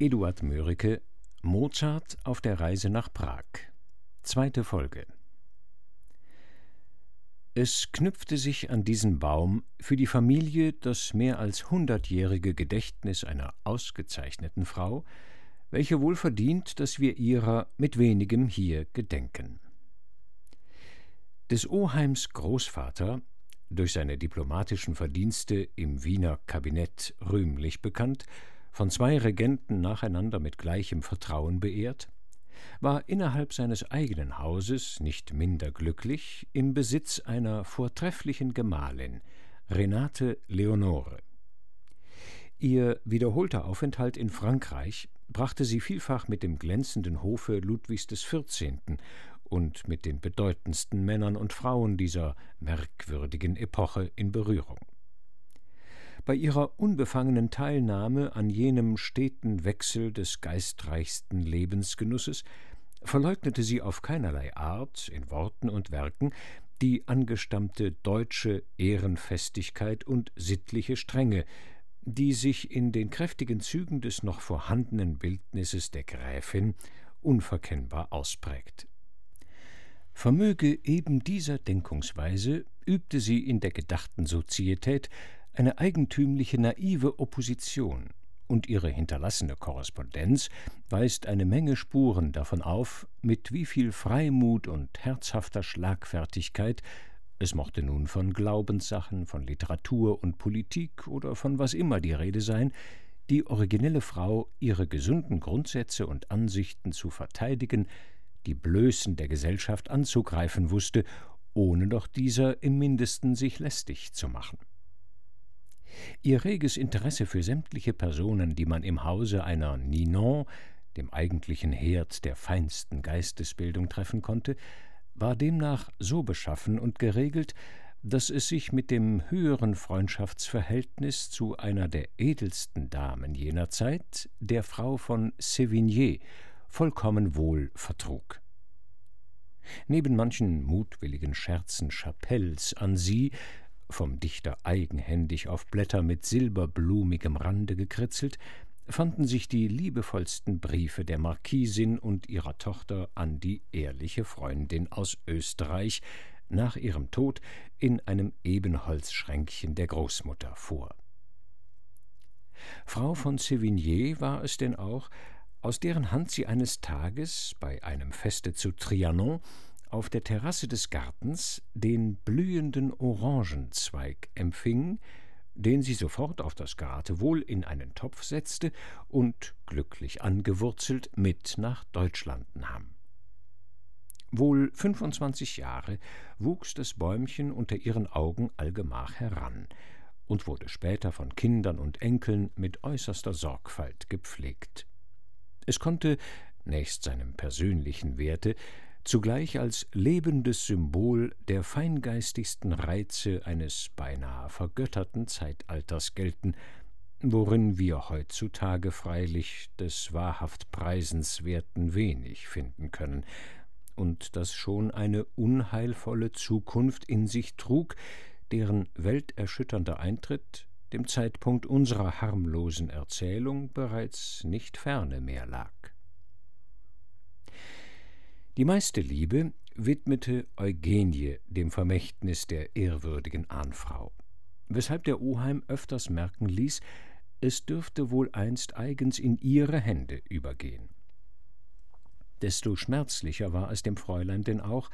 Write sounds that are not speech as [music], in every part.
Eduard Mörike Mozart auf der Reise nach Prag Zweite Folge Es knüpfte sich an diesen Baum für die Familie das mehr als hundertjährige Gedächtnis einer ausgezeichneten Frau, welche wohl verdient, dass wir ihrer mit wenigem hier gedenken. Des Oheims Großvater durch seine diplomatischen Verdienste im Wiener Kabinett rühmlich bekannt, von zwei Regenten nacheinander mit gleichem Vertrauen beehrt, war innerhalb seines eigenen Hauses nicht minder glücklich im Besitz einer vortrefflichen Gemahlin, Renate Leonore. Ihr wiederholter Aufenthalt in Frankreich brachte sie vielfach mit dem glänzenden Hofe Ludwigs XIV und mit den bedeutendsten Männern und Frauen dieser merkwürdigen Epoche in Berührung. Bei ihrer unbefangenen Teilnahme an jenem steten Wechsel des geistreichsten Lebensgenusses verleugnete sie auf keinerlei Art in Worten und Werken die angestammte deutsche Ehrenfestigkeit und sittliche Strenge, die sich in den kräftigen Zügen des noch vorhandenen Bildnisses der Gräfin unverkennbar ausprägt. Vermöge eben dieser Denkungsweise übte sie in der gedachten Sozietät eine eigentümliche naive Opposition, und ihre hinterlassene Korrespondenz weist eine Menge Spuren davon auf, mit wie viel Freimut und herzhafter Schlagfertigkeit es mochte nun von Glaubenssachen, von Literatur und Politik oder von was immer die Rede sein, die originelle Frau ihre gesunden Grundsätze und Ansichten zu verteidigen, die Blößen der Gesellschaft anzugreifen wusste, ohne doch dieser im mindesten sich lästig zu machen. Ihr reges Interesse für sämtliche Personen, die man im Hause einer Ninon, dem eigentlichen Herd der feinsten Geistesbildung, treffen konnte, war demnach so beschaffen und geregelt, dass es sich mit dem höheren Freundschaftsverhältnis zu einer der edelsten Damen jener Zeit, der Frau von Sévigné, vollkommen wohl vertrug. Neben manchen mutwilligen Scherzen Chapelles an sie, vom Dichter eigenhändig auf Blätter mit silberblumigem Rande gekritzelt, fanden sich die liebevollsten Briefe der Marquisin und ihrer Tochter an die ehrliche Freundin aus Österreich nach ihrem Tod in einem Ebenholzschränkchen der Großmutter vor. Frau von Sévigné war es denn auch, aus deren Hand sie eines Tages bei einem Feste zu Trianon auf der Terrasse des Gartens den blühenden Orangenzweig empfing, den sie sofort auf das Geratewohl in einen Topf setzte und, glücklich angewurzelt, mit nach Deutschland nahm. Wohl fünfundzwanzig Jahre wuchs das Bäumchen unter ihren Augen allgemach heran und wurde später von Kindern und Enkeln mit äußerster Sorgfalt gepflegt. Es konnte, nächst seinem persönlichen Werte, zugleich als lebendes Symbol der feingeistigsten Reize eines beinahe vergötterten Zeitalters gelten, worin wir heutzutage freilich des wahrhaft Preisenswerten wenig finden können, und das schon eine unheilvolle Zukunft in sich trug, deren welterschütternder Eintritt dem Zeitpunkt unserer harmlosen Erzählung bereits nicht ferne mehr lag. Die meiste Liebe widmete Eugenie dem Vermächtnis der ehrwürdigen Ahnfrau, weshalb der Oheim öfters merken ließ, es dürfte wohl einst eigens in ihre Hände übergehen. Desto schmerzlicher war es dem Fräulein denn auch,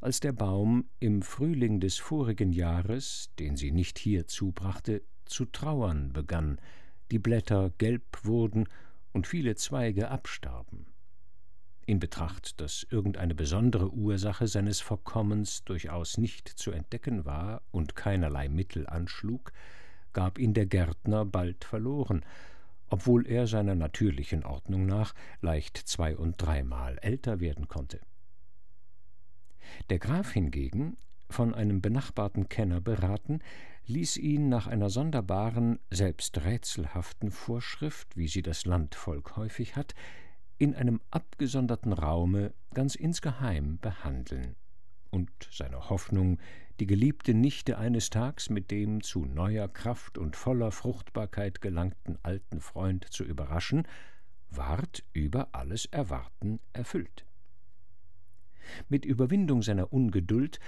als der Baum im Frühling des vorigen Jahres, den sie nicht hier zubrachte, zu trauern begann, die Blätter gelb wurden und viele Zweige abstarben. In Betracht, dass irgendeine besondere Ursache seines Verkommens durchaus nicht zu entdecken war und keinerlei Mittel anschlug, gab ihn der Gärtner bald verloren, obwohl er seiner natürlichen Ordnung nach leicht zwei- und dreimal älter werden konnte. Der Graf hingegen, von einem benachbarten Kenner beraten, ließ ihn nach einer sonderbaren, selbst rätselhaften Vorschrift, wie sie das Landvolk häufig hat, in einem abgesonderten Raume ganz insgeheim behandeln, und seine Hoffnung, die geliebte Nichte eines Tags mit dem zu neuer Kraft und voller Fruchtbarkeit gelangten alten Freund zu überraschen, ward über alles Erwarten erfüllt. Mit Überwindung seiner Ungeduld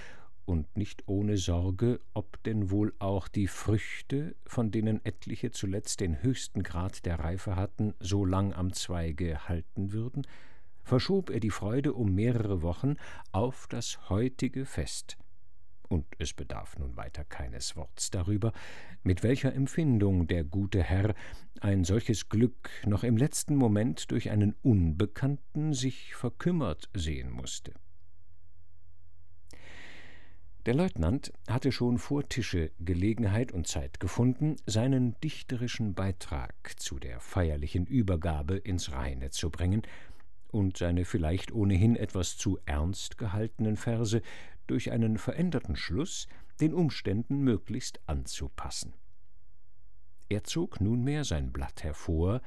und nicht ohne Sorge, ob denn wohl auch die Früchte, von denen etliche zuletzt den höchsten Grad der Reife hatten, so lang am Zweige halten würden, verschob er die Freude um mehrere Wochen auf das heutige Fest. Und es bedarf nun weiter keines Worts darüber, mit welcher Empfindung der gute Herr ein solches Glück noch im letzten Moment durch einen Unbekannten sich verkümmert sehen musste. Der Leutnant hatte schon vor Tische Gelegenheit und Zeit gefunden, seinen dichterischen Beitrag zu der feierlichen Übergabe ins Reine zu bringen und seine vielleicht ohnehin etwas zu ernst gehaltenen Verse durch einen veränderten Schluss den Umständen möglichst anzupassen. Er zog nunmehr sein Blatt hervor,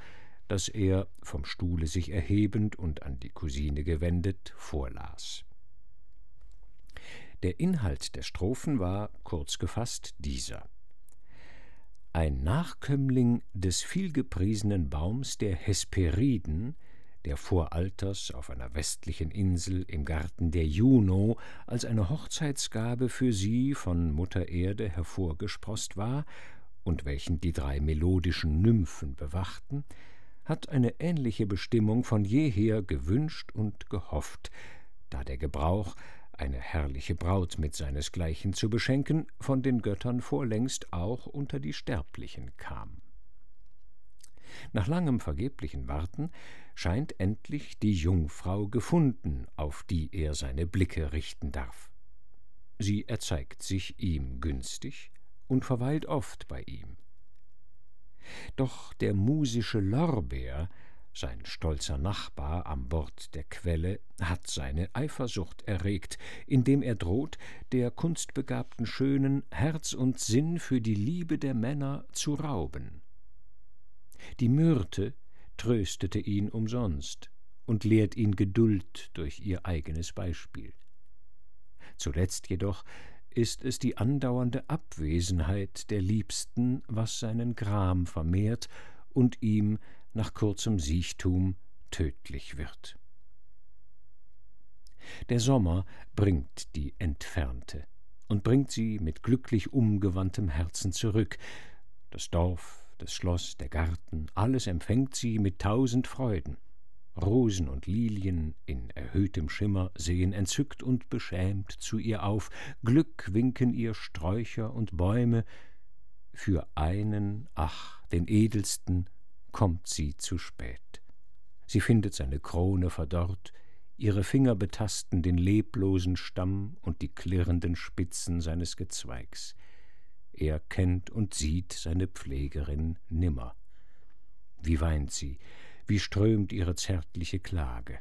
das er, vom Stuhle sich erhebend und an die Cousine gewendet, vorlas. Der Inhalt der Strophen war, kurz gefasst, dieser. Ein Nachkömmling des vielgepriesenen Baums der Hesperiden, der vor Alters auf einer westlichen Insel im Garten der Juno als eine Hochzeitsgabe für sie von Mutter Erde hervorgesproßt war und welchen die drei melodischen Nymphen bewachten, hat eine ähnliche Bestimmung von jeher gewünscht und gehofft, da der Gebrauch eine herrliche Braut mit seinesgleichen zu beschenken, von den Göttern vorlängst auch unter die Sterblichen kam. Nach langem vergeblichen Warten scheint endlich die Jungfrau gefunden, auf die er seine Blicke richten darf. Sie erzeigt sich ihm günstig und verweilt oft bei ihm. Doch der musische Lorbeer sein stolzer Nachbar am Bord der Quelle hat seine Eifersucht erregt, indem er droht, der kunstbegabten Schönen Herz und Sinn für die Liebe der Männer zu rauben. Die Myrte tröstete ihn umsonst und lehrt ihn Geduld durch ihr eigenes Beispiel. Zuletzt jedoch ist es die andauernde Abwesenheit der Liebsten, was seinen Gram vermehrt und ihm nach kurzem Siechtum tödlich wird. Der Sommer bringt die Entfernte und bringt sie mit glücklich umgewandtem Herzen zurück. Das Dorf, das Schloss, der Garten, alles empfängt sie mit tausend Freuden. Rosen und Lilien in erhöhtem Schimmer sehen entzückt und beschämt zu ihr auf, Glück winken ihr Sträucher und Bäume, für einen, ach, den edelsten, kommt sie zu spät. Sie findet seine Krone verdorrt, ihre Finger betasten den leblosen Stamm und die klirrenden Spitzen seines Gezweigs. Er kennt und sieht seine Pflegerin nimmer. Wie weint sie, wie strömt ihre zärtliche Klage.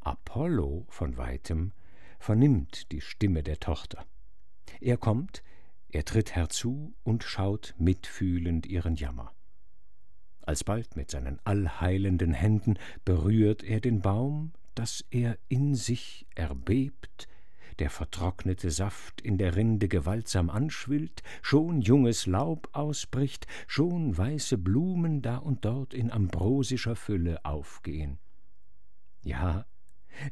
Apollo von weitem vernimmt die Stimme der Tochter. Er kommt, er tritt herzu und schaut mitfühlend ihren Jammer. Alsbald mit seinen allheilenden Händen berührt er den Baum, dass er in sich erbebt, der vertrocknete Saft in der Rinde gewaltsam anschwillt, schon junges Laub ausbricht, schon weiße Blumen da und dort in ambrosischer Fülle aufgehen. Ja,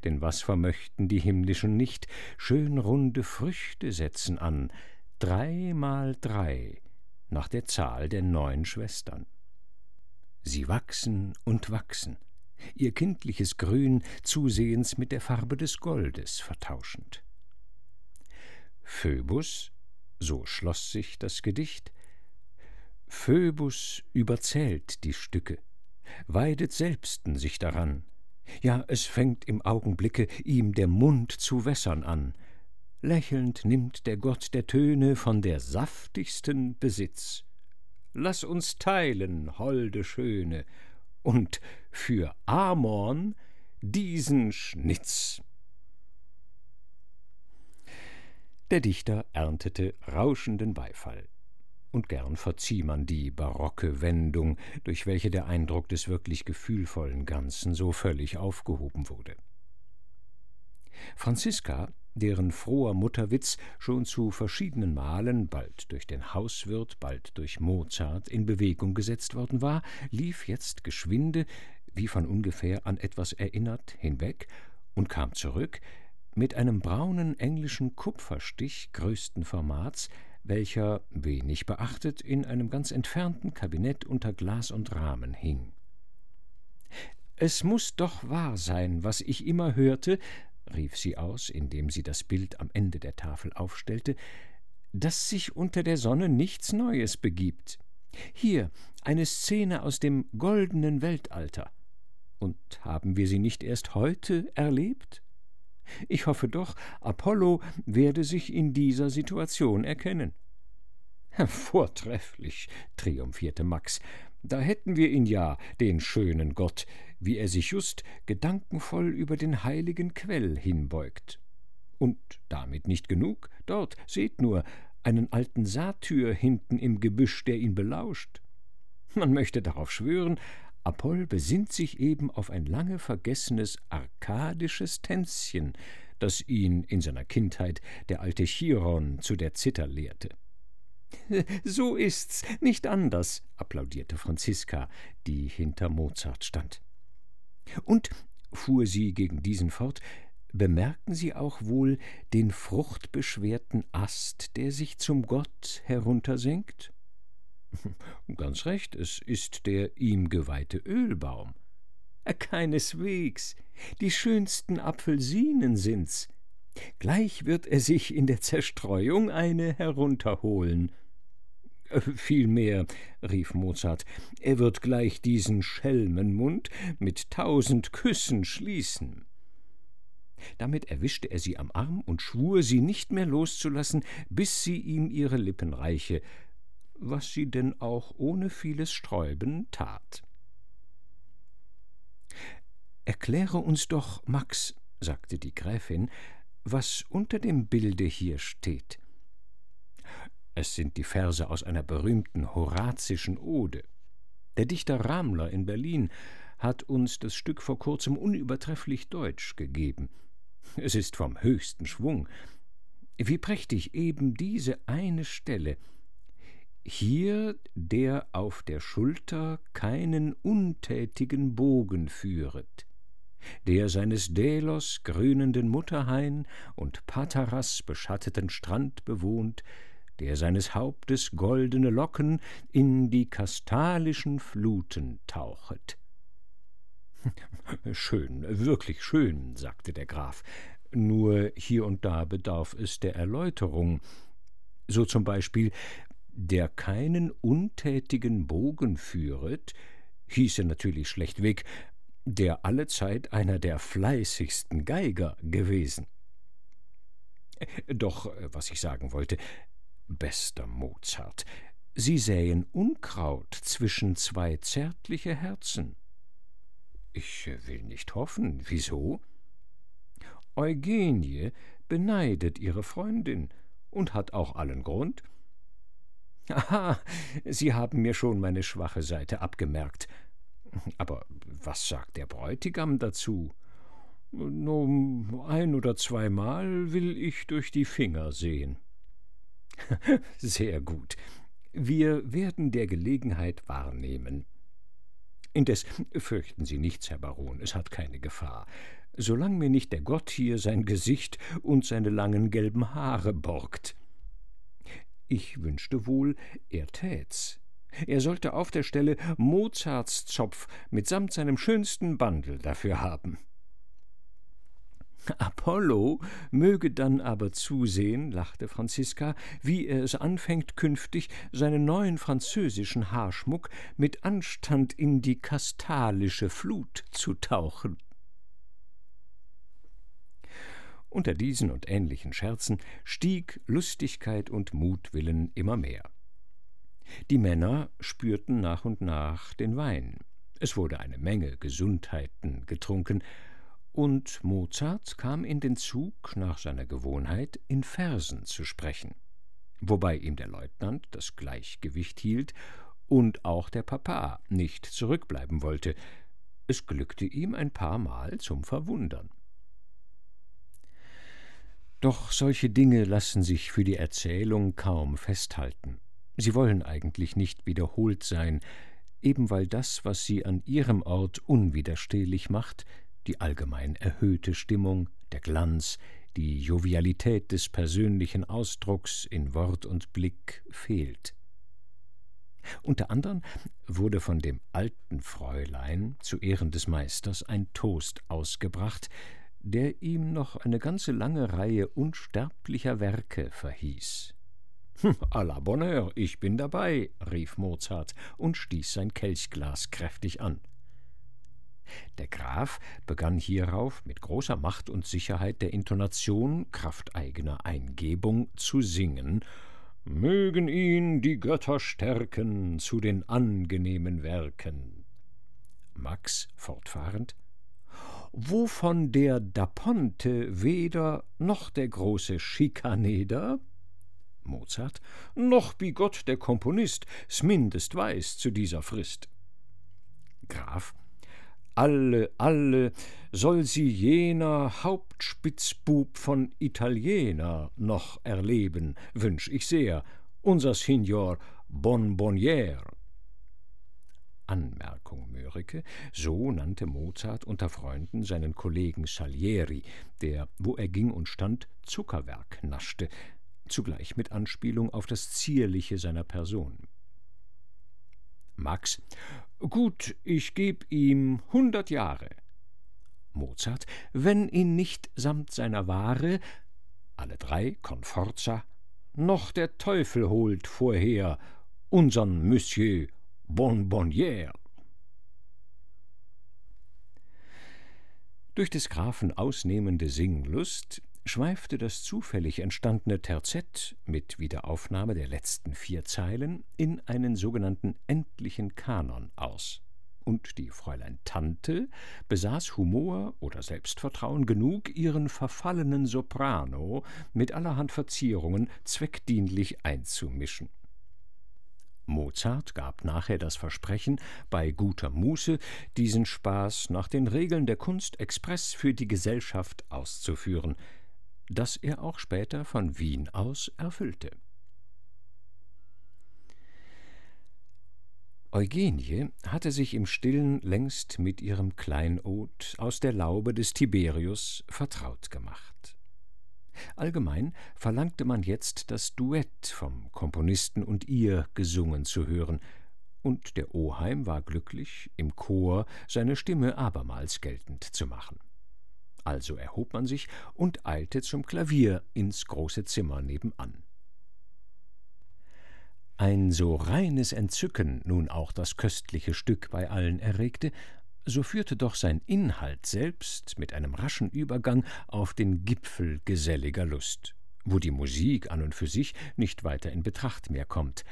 denn was vermöchten die himmlischen nicht, schön runde Früchte setzen an, drei mal drei, nach der Zahl der neun Schwestern. Sie wachsen und wachsen, ihr kindliches Grün zusehends mit der Farbe des Goldes vertauschend. Phoebus, so schloss sich das Gedicht, Phoebus überzählt die Stücke, weidet selbsten sich daran, ja, es fängt im Augenblicke ihm der Mund zu wässern an, Lächelnd nimmt der Gott der Töne von der saftigsten Besitz. Lass uns teilen, holde Schöne, und für Amorn diesen Schnitz. Der Dichter erntete rauschenden Beifall, und gern verzieh man die barocke Wendung, durch welche der Eindruck des wirklich gefühlvollen Ganzen so völlig aufgehoben wurde. Franziska, deren froher Mutterwitz schon zu verschiedenen Malen, bald durch den Hauswirt, bald durch Mozart, in Bewegung gesetzt worden war, lief jetzt geschwinde, wie von ungefähr an etwas erinnert, hinweg und kam zurück mit einem braunen englischen Kupferstich größten Formats, welcher, wenig beachtet, in einem ganz entfernten Kabinett unter Glas und Rahmen hing. Es muss doch wahr sein, was ich immer hörte, rief sie aus, indem sie das Bild am Ende der Tafel aufstellte, dass sich unter der Sonne nichts Neues begibt. Hier eine Szene aus dem goldenen Weltalter. Und haben wir sie nicht erst heute erlebt? Ich hoffe doch, Apollo werde sich in dieser Situation erkennen. Vortrefflich, triumphierte Max. Da hätten wir ihn ja, den schönen Gott, wie er sich just gedankenvoll über den heiligen Quell hinbeugt. Und damit nicht genug, dort, seht nur, einen alten Satyr hinten im Gebüsch, der ihn belauscht. Man möchte darauf schwören, Apoll besinnt sich eben auf ein lange vergessenes arkadisches Tänzchen, das ihn in seiner Kindheit der alte Chiron zu der Zither lehrte. [laughs] So ist's, nicht anders, applaudierte Franziska, die hinter Mozart stand. Und, fuhr sie gegen diesen fort, bemerken Sie auch wohl den fruchtbeschwerten Ast, der sich zum Gott heruntersenkt? [laughs] Ganz recht, es ist der ihm geweihte Ölbaum. Keineswegs, die schönsten Apfelsinen sind's. Gleich wird er sich in der Zerstreuung eine herunterholen. Vielmehr, rief Mozart, er wird gleich diesen Schelmenmund mit tausend Küssen schließen. Damit erwischte er sie am Arm und schwur, sie nicht mehr loszulassen, bis sie ihm ihre Lippen reiche, was sie denn auch ohne vieles Sträuben tat. Erkläre uns doch, Max, sagte die Gräfin, was unter dem Bilde hier steht. Es sind die Verse aus einer berühmten horazischen Ode. Der Dichter Ramler in Berlin hat uns das Stück vor kurzem unübertrefflich deutsch gegeben. Es ist vom höchsten Schwung. Wie prächtig eben diese eine Stelle. Hier der auf der Schulter keinen untätigen Bogen führet, der seines Delos grünenden Mutterhain und Pataras beschatteten Strand bewohnt, der seines Hauptes goldene Locken in die kastalischen Fluten tauchet. [laughs] Schön, wirklich schön, sagte der Graf, nur hier und da bedarf es der Erläuterung. So zum Beispiel, der keinen untätigen Bogen führet, hieße natürlich schlechtweg, der allezeit einer der fleißigsten Geiger gewesen. Doch, was ich sagen wollte, bester Mozart, Sie säen Unkraut zwischen zwei zärtliche Herzen. Ich will nicht hoffen. Wieso? Eugenie beneidet ihre Freundin und hat auch allen Grund. Aha, Sie haben mir schon meine schwache Seite abgemerkt. Aber was sagt der Bräutigam dazu? Nur ein oder zweimal will ich durch die Finger sehen. [laughs] Sehr gut. Wir werden der Gelegenheit wahrnehmen. Indes fürchten Sie nichts, Herr Baron, es hat keine Gefahr. Solange mir nicht der Gott hier sein Gesicht und seine langen gelben Haare borgt. Ich wünschte wohl, er tät's. Er sollte auf der Stelle Mozarts Zopf mitsamt seinem schönsten Bandel dafür haben. [laughs] Apollo möge dann aber zusehen, lachte Franziska, wie er es anfängt, künftig seinen neuen französischen Haarschmuck mit Anstand in die kastalische Flut zu tauchen. Unter diesen und ähnlichen Scherzen stieg Lustigkeit und Mutwillen immer mehr. Die Männer spürten nach und nach den Wein. Es wurde eine Menge Gesundheiten getrunken, und Mozart kam in den Zug, nach seiner Gewohnheit, in Versen zu sprechen, wobei ihm der Leutnant das Gleichgewicht hielt und auch der Papa nicht zurückbleiben wollte. Es glückte ihm ein paar Mal zum Verwundern. Doch solche Dinge lassen sich für die Erzählung kaum festhalten. Sie wollen eigentlich nicht wiederholt sein, eben weil das, was sie an ihrem Ort unwiderstehlich macht, die allgemein erhöhte Stimmung, der Glanz, die Jovialität des persönlichen Ausdrucks in Wort und Blick fehlt. Unter anderem wurde von dem alten Fräulein zu Ehren des Meisters ein Toast ausgebracht, der ihm noch eine ganze lange Reihe unsterblicher Werke verhieß. Hm, à la bonne heure, ich bin dabei, rief Mozart und stieß sein Kelchglas kräftig an. Der Graf begann hierauf mit großer Macht und Sicherheit der Intonation, kraft eigener Eingebung, zu singen Mögen ihn die Götter stärken zu den angenehmen Werken. Max fortfahrend Wovon der Da Ponte weder noch der große Schikaneder Mozart noch bigott der Komponist s mindest weiß zu dieser Frist. Graf alle, alle soll sie jener Hauptspitzbub von Italiener noch erleben, wünsch ich sehr, unser Signor Bonbonniere. Anmerkung Mörike, so nannte Mozart unter Freunden seinen Kollegen Salieri, der, wo er ging und stand, Zuckerwerk naschte, zugleich mit Anspielung auf das Zierliche seiner Person. Max Gut, ich geb ihm hundert Jahre. Mozart, wenn ihn nicht samt seiner Ware, alle drei Conforza, noch der Teufel holt vorher unsern Monsieur Bonbonnière. Durch des Grafen ausnehmende Singlust schweifte das zufällig entstandene Terzett mit Wiederaufnahme der letzten vier Zeilen in einen sogenannten endlichen Kanon aus. Und die Fräulein Tante besaß Humor oder Selbstvertrauen genug, ihren verfallenen Soprano mit allerhand Verzierungen zweckdienlich einzumischen. Mozart gab nachher das Versprechen, bei guter Muße diesen Spaß nach den Regeln der Kunst express für die Gesellschaft auszuführen, das er auch später von Wien aus erfüllte. Eugenie hatte sich im stillen längst mit ihrem Kleinod aus der Laube des Tiberius vertraut gemacht. Allgemein verlangte man jetzt das Duett vom Komponisten und ihr gesungen zu hören, und der Oheim war glücklich, im Chor seine Stimme abermals geltend zu machen. Also erhob man sich und eilte zum Klavier ins große Zimmer nebenan. Ein so reines Entzücken nun auch das köstliche Stück bei allen erregte, so führte doch sein Inhalt selbst mit einem raschen Übergang auf den Gipfel geselliger Lust, wo die Musik an und für sich nicht weiter in Betracht mehr kommt.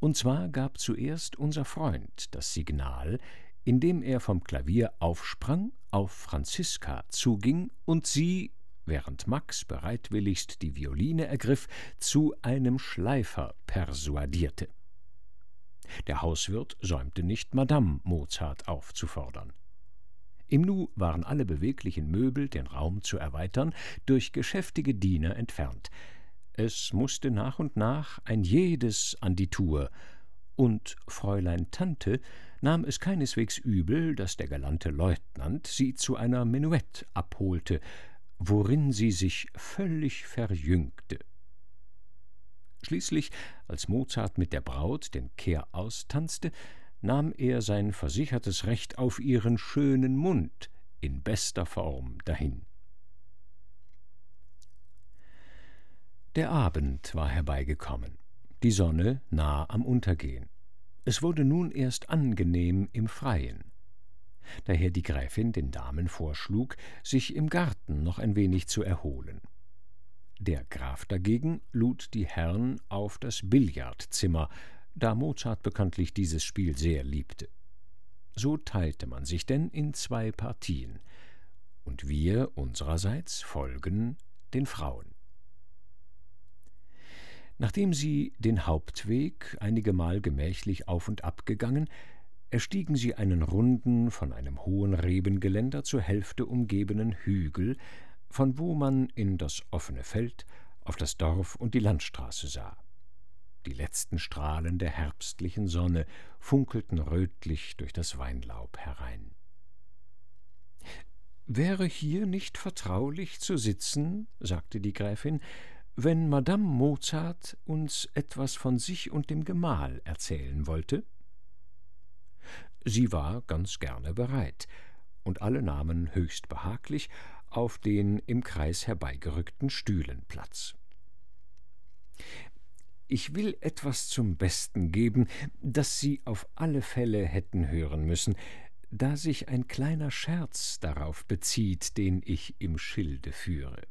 Und zwar gab zuerst unser Freund das Signal, indem er vom Klavier aufsprang, auf Franziska zuging und sie, während Max bereitwilligst die Violine ergriff, zu einem Schleifer persuadierte. Der Hauswirt säumte nicht, Madame Mozart aufzufordern. Im Nu waren alle beweglichen Möbel, den Raum zu erweitern, durch geschäftige Diener entfernt. Es musste nach und nach ein jedes an die Tour, und Fräulein Tante nahm es keineswegs übel, dass der galante Leutnant sie zu einer Menuett abholte, worin sie sich völlig verjüngte. Schließlich, als Mozart mit der Braut den Kehr austanzte, nahm er sein versichertes Recht auf ihren schönen Mund in bester Form dahin. Der Abend war herbeigekommen, die Sonne nah am Untergehen. Es wurde nun erst angenehm im Freien. Daher die Gräfin den Damen vorschlug, sich im Garten noch ein wenig zu erholen. Der Graf dagegen lud die Herren auf das Billardzimmer, da Mozart bekanntlich dieses Spiel sehr liebte. So teilte man sich denn in zwei Partien, und wir unsererseits folgen den Frauen. Nachdem sie den Hauptweg einigemal gemächlich auf und ab gegangen, erstiegen sie einen runden, von einem hohen Rebengeländer zur Hälfte umgebenen Hügel, von wo man in das offene Feld, auf das Dorf und die Landstraße sah. Die letzten Strahlen der herbstlichen Sonne funkelten rötlich durch das Weinlaub herein. Wäre hier nicht vertraulich zu sitzen, sagte die Gräfin, wenn Madame Mozart uns etwas von sich und dem Gemahl erzählen wollte? Sie war ganz gerne bereit, und alle nahmen höchst behaglich auf den im Kreis herbeigerückten Stühlen Platz. Ich will etwas zum Besten geben, das Sie auf alle Fälle hätten hören müssen, da sich ein kleiner Scherz darauf bezieht, den ich im Schilde führe.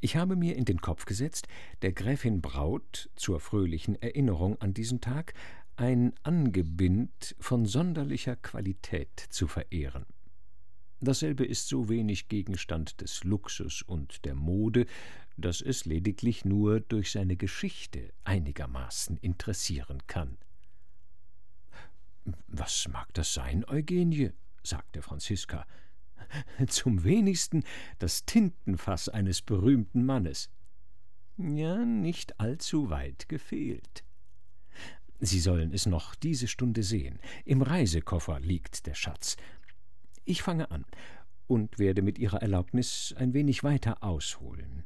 Ich habe mir in den Kopf gesetzt, der Gräfin Braut zur fröhlichen Erinnerung an diesen Tag ein Angebind von sonderlicher Qualität zu verehren. Dasselbe ist so wenig Gegenstand des Luxus und der Mode, dass es lediglich nur durch seine Geschichte einigermaßen interessieren kann. Was mag das sein, Eugenie? sagte Franziska. [laughs] Zum wenigsten das Tintenfass eines berühmten Mannes. Ja, nicht allzu weit gefehlt. Sie sollen es noch diese Stunde sehen. Im Reisekoffer liegt der Schatz. Ich fange an und werde mit Ihrer Erlaubnis ein wenig weiter ausholen.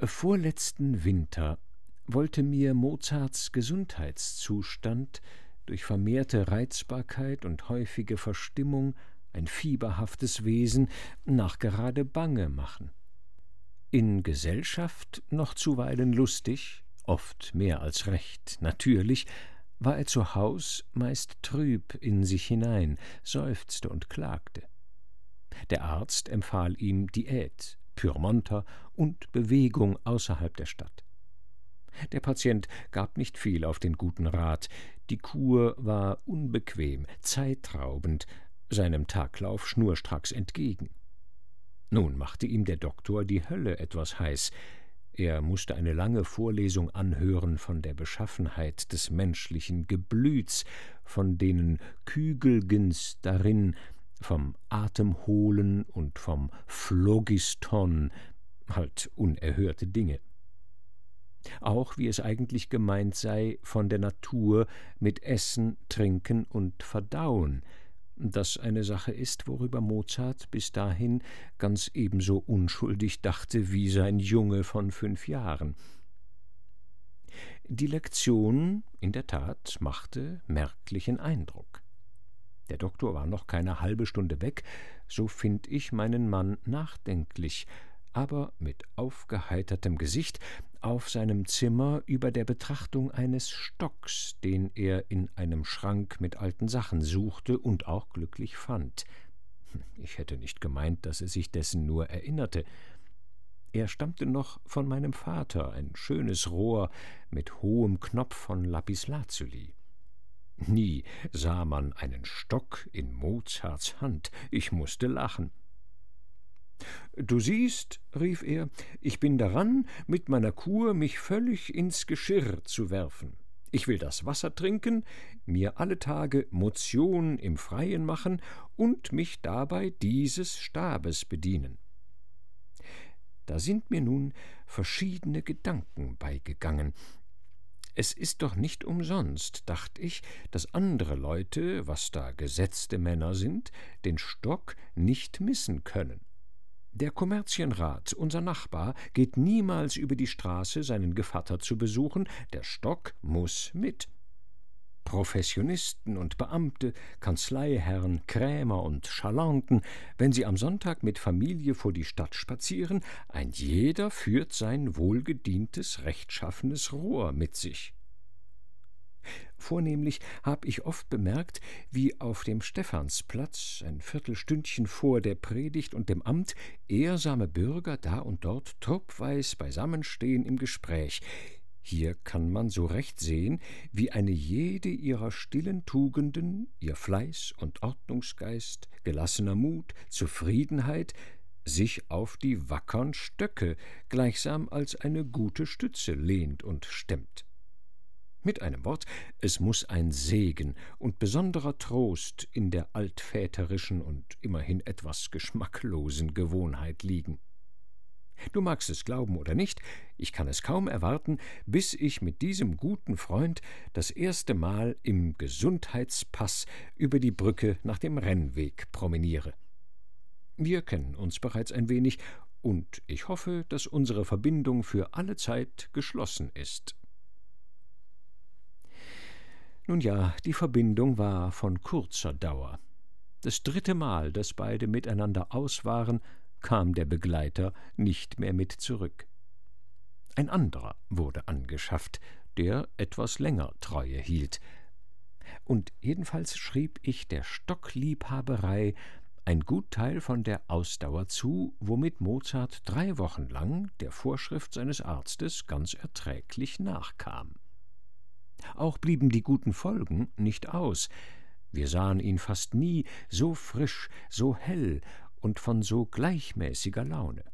Vorletzten Winter wollte mir Mozarts Gesundheitszustand durch vermehrte Reizbarkeit und häufige Verstimmung ein fieberhaftes Wesen nachgerade bange machen. In Gesellschaft noch zuweilen lustig, oft mehr als recht natürlich, war er zu Haus meist trüb in sich hinein, seufzte und klagte. Der Arzt empfahl ihm Diät, Pyrmonter und Bewegung außerhalb der Stadt. Der Patient gab nicht viel auf den guten Rat, die Kur war unbequem, zeitraubend, seinem Taglauf schnurstracks entgegen. Nun machte ihm der Doktor die Hölle etwas heiß, er musste eine lange Vorlesung anhören von der Beschaffenheit des menschlichen Geblüts, von denen Kügelgens darin, vom Atemholen und vom Phlogiston, halt unerhörte Dinge. Auch wie es eigentlich gemeint sei, von der Natur mit Essen, Trinken und Verdauen, das eine Sache ist, worüber Mozart bis dahin ganz ebenso unschuldig dachte wie sein Junge von fünf Jahren. Die Lektion, in der Tat, machte merklichen Eindruck. Der Doktor war noch keine halbe Stunde weg, so find ich meinen Mann nachdenklich, aber mit aufgeheitertem Gesicht auf seinem Zimmer über der Betrachtung eines Stocks, den er in einem Schrank mit alten Sachen suchte und auch glücklich fand. Ich hätte nicht gemeint, dass er sich dessen nur erinnerte. Er stammte noch von meinem Vater, ein schönes Rohr mit hohem Knopf von Lapislazuli. Nie sah man einen Stock in Mozarts Hand. Ich musste lachen. Du siehst, rief er, ich bin daran, mit meiner Kur mich völlig ins Geschirr zu werfen. Ich will das Wasser trinken, mir alle Tage Motion im Freien machen und mich dabei dieses Stabes bedienen. Da sind mir nun verschiedene Gedanken beigegangen. Es ist doch nicht umsonst, dacht ich, dass andere Leute, was da gesetzte Männer sind, den Stock nicht missen können. Der Kommerzienrat, unser Nachbar, geht niemals über die Straße, seinen Gevatter zu besuchen, der Stock muss mit. Professionisten und Beamte, Kanzleiherren, Krämer und Schalanten, wenn sie am Sonntag mit Familie vor die Stadt spazieren, ein jeder führt sein wohlgedientes, rechtschaffenes Rohr mit sich. Vornehmlich hab ich oft bemerkt, wie auf dem Stephansplatz, ein Viertelstündchen vor der Predigt und dem Amt, ehrsame Bürger da und dort truppweis beisammenstehen im Gespräch. Hier kann man so recht sehen, wie eine jede ihrer stillen Tugenden, ihr Fleiß und Ordnungsgeist, gelassener Mut, Zufriedenheit, sich auf die wackern Stöcke gleichsam als eine gute Stütze lehnt und stemmt. Mit einem Wort, es muss ein Segen und besonderer Trost in der altväterischen und immerhin etwas geschmacklosen Gewohnheit liegen. Du magst es glauben oder nicht, ich kann es kaum erwarten, bis ich mit diesem guten Freund das erste Mal im Gesundheitspass über die Brücke nach dem Rennweg promeniere. Wir kennen uns bereits ein wenig, und ich hoffe, dass unsere Verbindung für alle Zeit geschlossen ist. Nun ja, die Verbindung war von kurzer Dauer. Das dritte Mal, dass beide miteinander aus waren, kam der Begleiter nicht mehr mit zurück. Ein anderer wurde angeschafft, der etwas länger Treue hielt. Und jedenfalls schrieb ich der Stockliebhaberei ein Gutteil von der Ausdauer zu, womit Mozart drei Wochen lang der Vorschrift seines Arztes ganz erträglich nachkam. Auch blieben die guten Folgen nicht aus. Wir sahen ihn fast nie so frisch, so hell und von so gleichmäßiger Laune.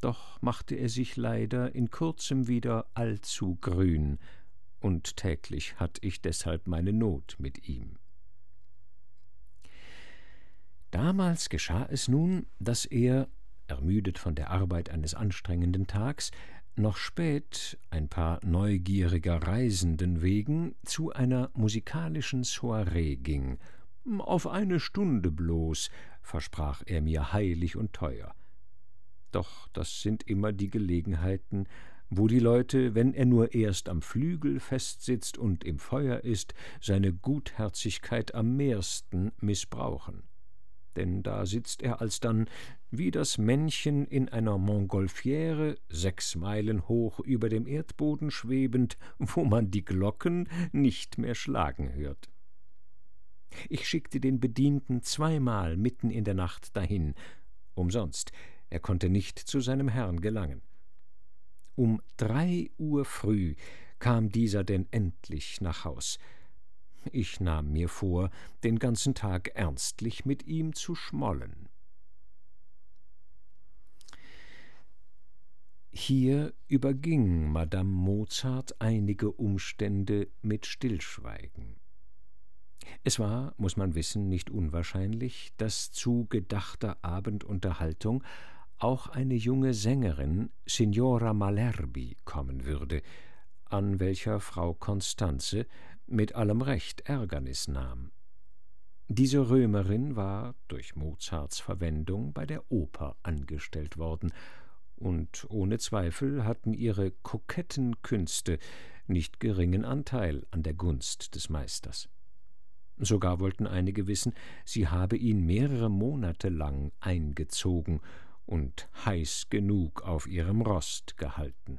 Doch machte er sich leider in kurzem wieder allzu grün, und täglich hatt ich deshalb meine Not mit ihm. Damals geschah es nun, dass er, ermüdet von der Arbeit eines anstrengenden Tags, noch spät, ein paar neugieriger Reisenden wegen, zu einer musikalischen Soiree ging, auf eine Stunde bloß, versprach er mir heilig und teuer. Doch das sind immer die Gelegenheiten, wo die Leute, wenn er nur erst am Flügel festsitzt und im Feuer ist, seine Gutherzigkeit am mehrsten missbrauchen. Denn da sitzt er alsdann wie das Männchen in einer Montgolfiere, sechs Meilen hoch über dem Erdboden schwebend, wo man die Glocken nicht mehr schlagen hört. Ich schickte den Bedienten zweimal mitten in der Nacht dahin, umsonst, er konnte nicht zu seinem Herrn gelangen. Um drei Uhr früh kam dieser denn endlich nach Haus. Ich nahm mir vor, den ganzen Tag ernstlich mit ihm zu schmollen. Hier überging Madame Mozart einige Umstände mit Stillschweigen. Es war, muss man wissen, nicht unwahrscheinlich, dass zu gedachter Abendunterhaltung auch eine junge Sängerin, Signora Malerbi, kommen würde, an welcher Frau Constanze mit allem Recht Ärgernis nahm. Diese Römerin war durch Mozarts Verwendung bei der Oper angestellt worden, und ohne Zweifel hatten ihre koketten Künste nicht geringen Anteil an der Gunst des Meisters. Sogar wollten einige wissen, sie habe ihn mehrere Monate lang eingezogen und heiß genug auf ihrem Rost gehalten.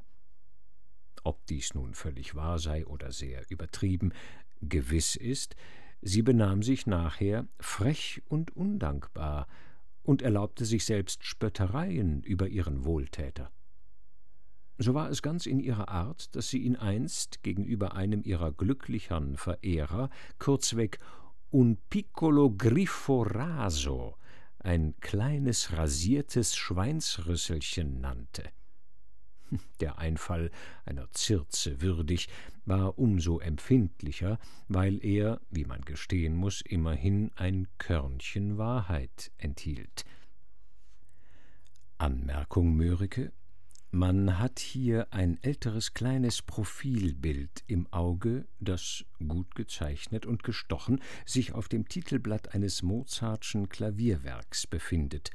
Ob dies nun völlig wahr sei oder sehr übertrieben, gewiss ist, sie benahm sich nachher frech und undankbar und erlaubte sich selbst Spöttereien über ihren Wohltäter. So war es ganz in ihrer Art, dass sie ihn einst gegenüber einem ihrer glücklichern Verehrer kurzweg un piccolo grifo raso, ein kleines rasiertes Schweinsrüsselchen nannte. Der Einfall einer Circe würdig war umso empfindlicher, weil er, wie man gestehen muss, immerhin ein Körnchen Wahrheit enthielt. Anmerkung Mörike man hat hier ein älteres kleines Profilbild im Auge, das, gut gezeichnet und gestochen, sich auf dem Titelblatt eines Mozartschen Klavierwerks befindet,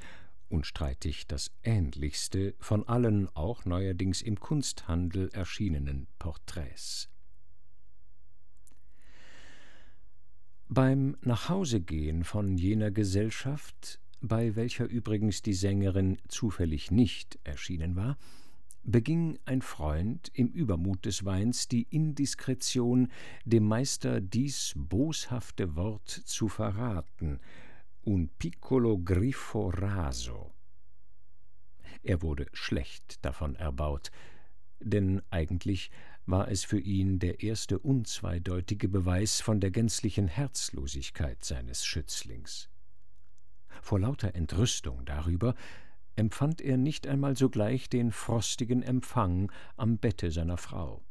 unstreitig das ähnlichste von allen auch neuerdings im Kunsthandel erschienenen Porträts. Beim Nachhausegehen von jener Gesellschaft, bei welcher übrigens die Sängerin zufällig nicht erschienen war, beging ein Freund im Übermut des Weins die Indiskretion, dem Meister dies boshafte Wort zu verraten, un piccolo grifo raso. Er wurde schlecht davon erbaut, denn eigentlich war es für ihn der erste unzweideutige Beweis von der gänzlichen Herzlosigkeit seines Schützlings. Vor lauter Entrüstung darüber empfand er nicht einmal sogleich den frostigen Empfang am Bette seiner Frau.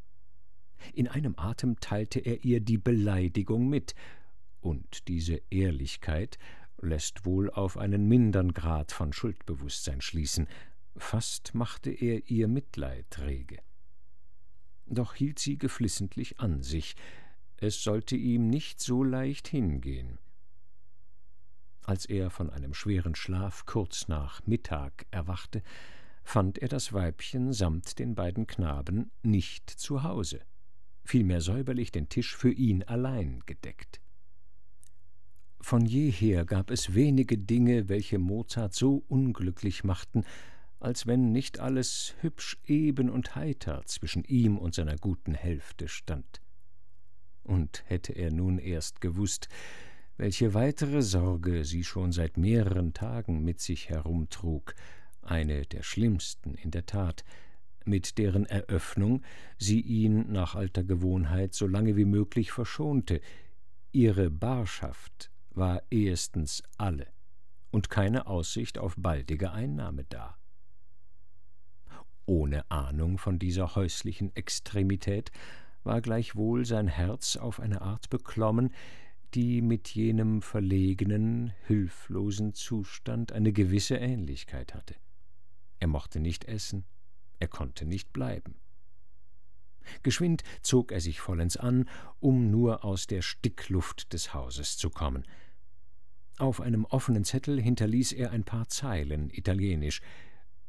In einem Atem teilte er ihr die Beleidigung mit, und diese Ehrlichkeit lässt wohl auf einen mindern Grad von Schuldbewusstsein schließen, fast machte er ihr Mitleid rege. Doch hielt sie geflissentlich an sich, es sollte ihm nicht so leicht hingehen. Als er von einem schweren Schlaf kurz nach Mittag erwachte, fand er das Weibchen samt den beiden Knaben nicht zu Hause, vielmehr säuberlich den Tisch für ihn allein gedeckt. Von jeher gab es wenige Dinge, welche Mozart so unglücklich machten, als wenn nicht alles hübsch eben und heiter zwischen ihm und seiner guten Hälfte stand. Und hätte er nun erst gewusst, welche weitere Sorge sie schon seit mehreren Tagen mit sich herumtrug, eine der schlimmsten in der Tat, mit deren Eröffnung sie ihn nach alter Gewohnheit so lange wie möglich verschonte. Ihre Barschaft war ehestens alle und keine Aussicht auf baldige Einnahme da. Ohne Ahnung von dieser häuslichen Extremität war gleichwohl sein Herz auf eine Art beklommen, die mit jenem verlegenen, hilflosen Zustand eine gewisse Ähnlichkeit hatte. Er mochte nicht essen, er konnte nicht bleiben. Geschwind zog er sich vollends an, um nur aus der Stickluft des Hauses zu kommen. Auf einem offenen Zettel hinterließ er ein paar Zeilen italienisch.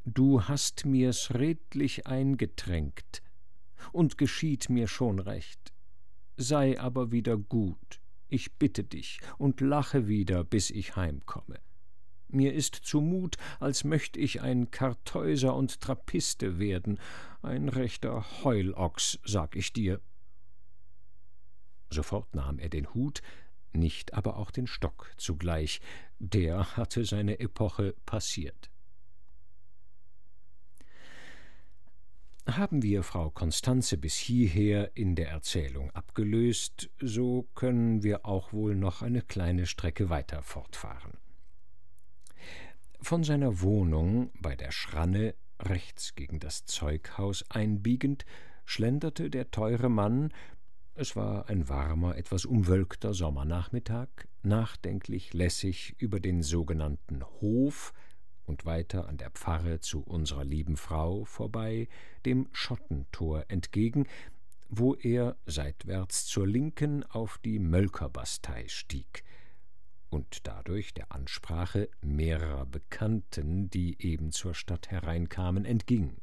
Du hast mir's redlich eingetränkt, und geschieht mir schon recht. Sei aber wieder gut, ich bitte dich, und lache wieder, bis ich heimkomme. Mir ist zumut, als möcht ich ein Kartäuser und Trappiste werden, ein rechter Heulochs, sag ich dir. Sofort nahm er den Hut, nicht aber auch den Stock zugleich, der hatte seine Epoche passiert. Haben wir Frau Konstanze bis hierher in der Erzählung abgelöst, so können wir auch wohl noch eine kleine Strecke weiter fortfahren. Von seiner Wohnung bei der Schranne rechts gegen das Zeughaus einbiegend, schlenderte der teure Mann, es war ein warmer, etwas umwölkter Sommernachmittag, nachdenklich lässig über den sogenannten Hof, und weiter an der Pfarre zu unserer lieben Frau vorbei, dem Schottentor entgegen, wo er seitwärts zur Linken auf die Mölkerbastei stieg und dadurch der Ansprache mehrerer Bekannten, die eben zur Stadt hereinkamen, entging.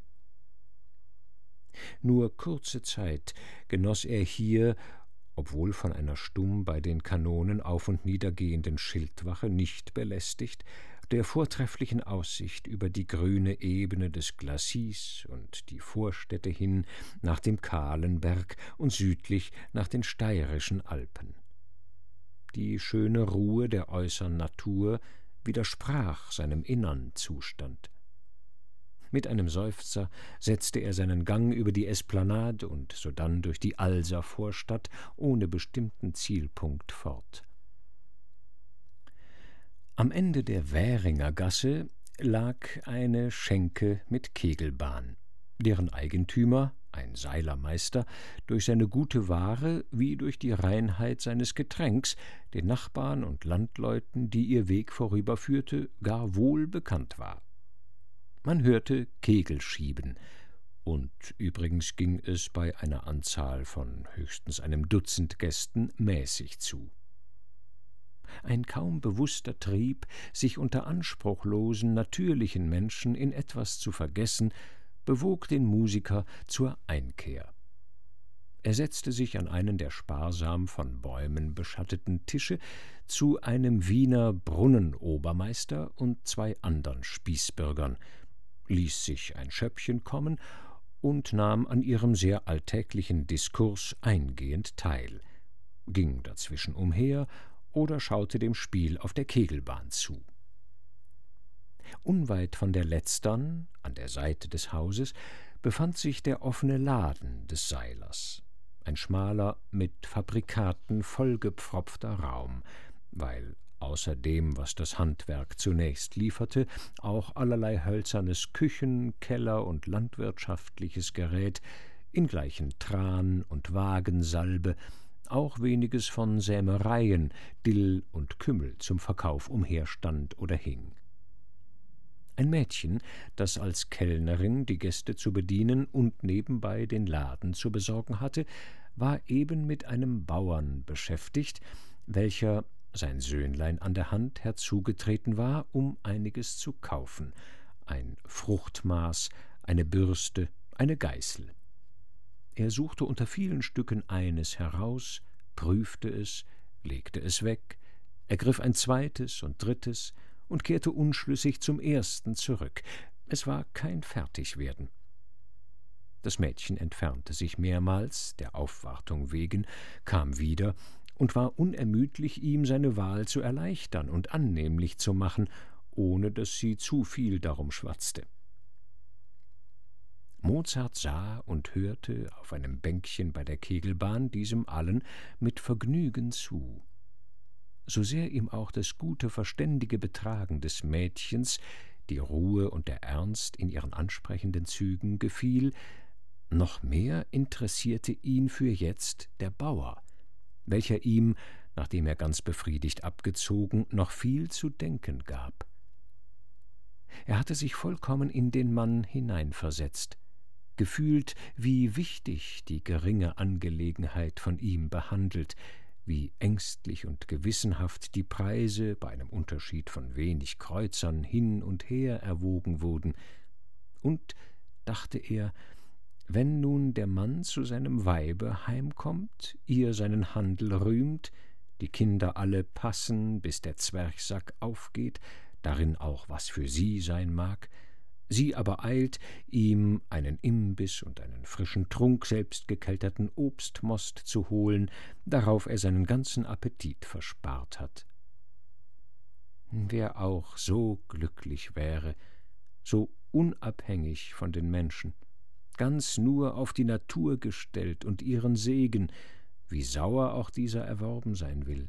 Nur kurze Zeit genoss er hier, obwohl von einer stumm bei den Kanonen auf und niedergehenden Schildwache nicht belästigt, der vortrefflichen Aussicht über die grüne Ebene des Glacis und die Vorstädte hin nach dem Kahlenberg und südlich nach den steirischen Alpen. Die schöne Ruhe der äußern Natur widersprach seinem innern Zustand. Mit einem Seufzer setzte er seinen Gang über die Esplanade und sodann durch die Alser Vorstadt ohne bestimmten Zielpunkt fort. Am Ende der Währinger Gasse lag eine Schenke mit Kegelbahn, deren Eigentümer, ein Seilermeister, durch seine gute Ware wie durch die Reinheit seines Getränks den Nachbarn und Landleuten, die ihr Weg vorüberführte, gar wohl bekannt war. Man hörte Kegel schieben, und übrigens ging es bei einer Anzahl von höchstens einem Dutzend Gästen mäßig zu ein kaum bewußter Trieb, sich unter anspruchlosen, natürlichen Menschen in etwas zu vergessen, bewog den Musiker zur Einkehr. Er setzte sich an einen der sparsam von Bäumen beschatteten Tische zu einem Wiener Brunnenobermeister und zwei andern Spießbürgern, ließ sich ein Schöppchen kommen und nahm an ihrem sehr alltäglichen Diskurs eingehend teil, ging dazwischen umher oder schaute dem Spiel auf der Kegelbahn zu. Unweit von der letztern, an der Seite des Hauses, befand sich der offene Laden des Seilers, ein schmaler, mit Fabrikaten vollgepfropfter Raum, weil außer dem, was das Handwerk zunächst lieferte, auch allerlei hölzernes Küchen-, Keller- und landwirtschaftliches Gerät ingleichen Tran und Wagensalbe, auch weniges von Sämereien, Dill und Kümmel zum Verkauf umherstand oder hing. Ein Mädchen, das als Kellnerin die Gäste zu bedienen und nebenbei den Laden zu besorgen hatte, war eben mit einem Bauern beschäftigt, welcher, sein Söhnlein an der Hand, herzugetreten war, um einiges zu kaufen, ein Fruchtmaß, eine Bürste, eine Geißel. Er suchte unter vielen Stücken eines heraus, prüfte es, legte es weg, ergriff ein zweites und drittes und kehrte unschlüssig zum ersten zurück. Es war kein Fertigwerden. Das Mädchen entfernte sich mehrmals, der Aufwartung wegen, kam wieder und war unermüdlich, ihm seine Wahl zu erleichtern und annehmlich zu machen, ohne dass sie zu viel darum schwatzte. Mozart sah und hörte auf einem Bänkchen bei der Kegelbahn diesem allen mit Vergnügen zu. So sehr ihm auch das gute, verständige Betragen des Mädchens, die Ruhe und der Ernst in ihren ansprechenden Zügen gefiel, noch mehr interessierte ihn für jetzt der Bauer, welcher ihm, nachdem er ganz befriedigt abgezogen, noch viel zu denken gab. Er hatte sich vollkommen in den Mann hineinversetzt, gefühlt, wie wichtig die geringe Angelegenheit von ihm behandelt, wie ängstlich und gewissenhaft die Preise bei einem Unterschied von wenig Kreuzern hin und her erwogen wurden, und, dachte er, wenn nun der Mann zu seinem Weibe heimkommt, ihr seinen Handel rühmt, die Kinder alle passen, bis der Zwerchsack aufgeht, darin auch was für sie sein mag, Sie aber eilt, ihm einen Imbiss und einen frischen Trunk selbstgekelterten Obstmost zu holen, darauf er seinen ganzen Appetit verspart hat. Wer auch so glücklich wäre, so unabhängig von den Menschen, ganz nur auf die Natur gestellt und ihren Segen, wie sauer auch dieser erworben sein will.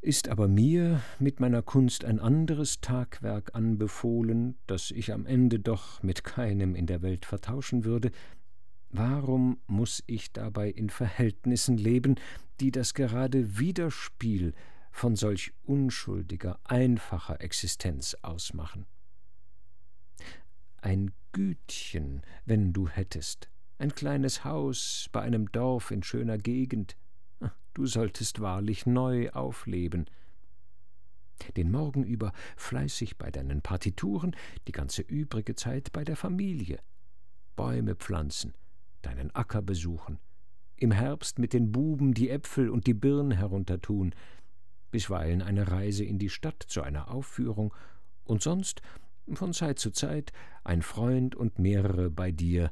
Ist aber mir mit meiner Kunst ein anderes Tagwerk anbefohlen, das ich am Ende doch mit keinem in der Welt vertauschen würde, warum muss ich dabei in Verhältnissen leben, die das gerade Widerspiel von solch unschuldiger, einfacher Existenz ausmachen? Ein Gütchen, wenn du hättest, ein kleines Haus bei einem Dorf in schöner Gegend, du solltest wahrlich neu aufleben. Den Morgen über fleißig bei deinen Partituren, die ganze übrige Zeit bei der Familie. Bäume pflanzen, deinen Acker besuchen, im Herbst mit den Buben die Äpfel und die Birn heruntertun, bisweilen eine Reise in die Stadt zu einer Aufführung. Und sonst von Zeit zu Zeit ein Freund und mehrere bei dir.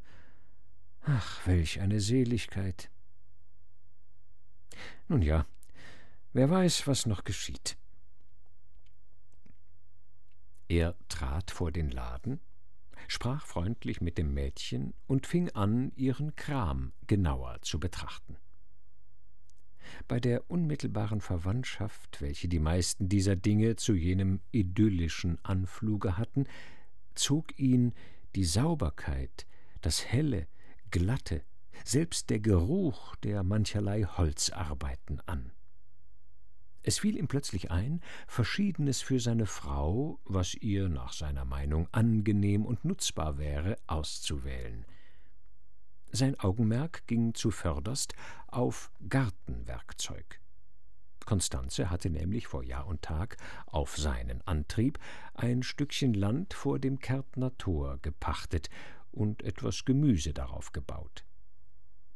Ach, welch eine Seligkeit! Nun ja, wer weiß, was noch geschieht. Er trat vor den Laden, sprach freundlich mit dem Mädchen und fing an, ihren Kram genauer zu betrachten. Bei der unmittelbaren Verwandtschaft, welche die meisten dieser Dinge zu jenem idyllischen Anfluge hatten, zog ihn die Sauberkeit, das helle, glatte, selbst der Geruch der mancherlei Holzarbeiten an. Es fiel ihm plötzlich ein, Verschiedenes für seine Frau, was ihr nach seiner Meinung angenehm und nutzbar wäre, auszuwählen. Sein Augenmerk ging zuvörderst auf Gartenwerkzeug. Constanze hatte nämlich vor Jahr und Tag auf seinen Antrieb ein Stückchen Land vor dem Kärtner Tor gepachtet und etwas Gemüse darauf gebaut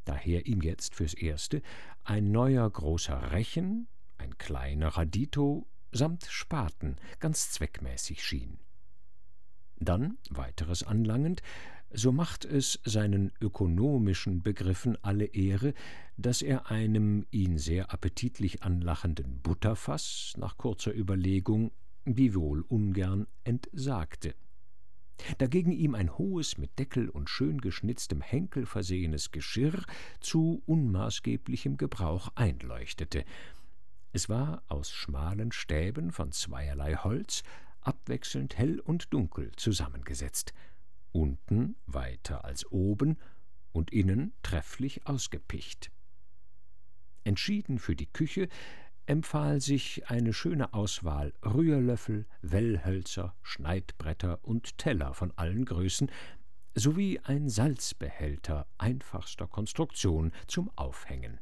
daher ihm jetzt fürs Erste ein neuer großer Rechen, ein kleiner Radito samt Spaten ganz zweckmäßig schien. Dann, weiteres anlangend, so macht es seinen ökonomischen Begriffen alle Ehre, dass er einem ihn sehr appetitlich anlachenden Butterfass nach kurzer Überlegung wiewohl ungern entsagte dagegen ihm ein hohes, mit Deckel und schön geschnitztem Henkel versehenes Geschirr zu unmaßgeblichem Gebrauch einleuchtete. Es war aus schmalen Stäben von zweierlei Holz, abwechselnd hell und dunkel zusammengesetzt, unten weiter als oben und innen trefflich ausgepicht. Entschieden für die Küche empfahl sich eine schöne Auswahl Rührlöffel, Wellhölzer, Schneidbretter und Teller von allen Größen, sowie ein Salzbehälter einfachster Konstruktion zum Aufhängen.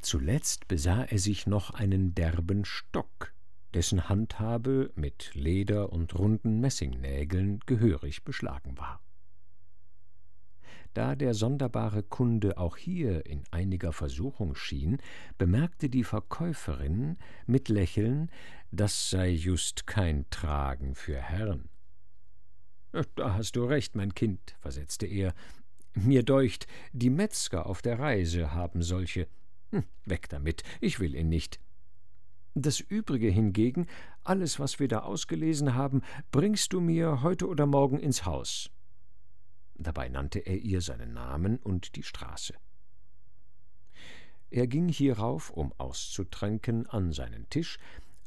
Zuletzt besah er sich noch einen derben Stock, dessen Handhabe mit Leder und runden Messingnägeln gehörig beschlagen war. Da der sonderbare Kunde auch hier in einiger Versuchung schien, bemerkte die Verkäuferin mit Lächeln, das sei just kein Tragen für Herren. Da hast du recht, mein Kind, versetzte er. Mir deucht, die Metzger auf der Reise haben solche. Hm, weg damit, ich will ihn nicht. Das übrige hingegen, alles, was wir da ausgelesen haben, bringst du mir heute oder morgen ins Haus. Dabei nannte er ihr seinen Namen und die Straße. Er ging hierauf, um auszutränken, an seinen Tisch,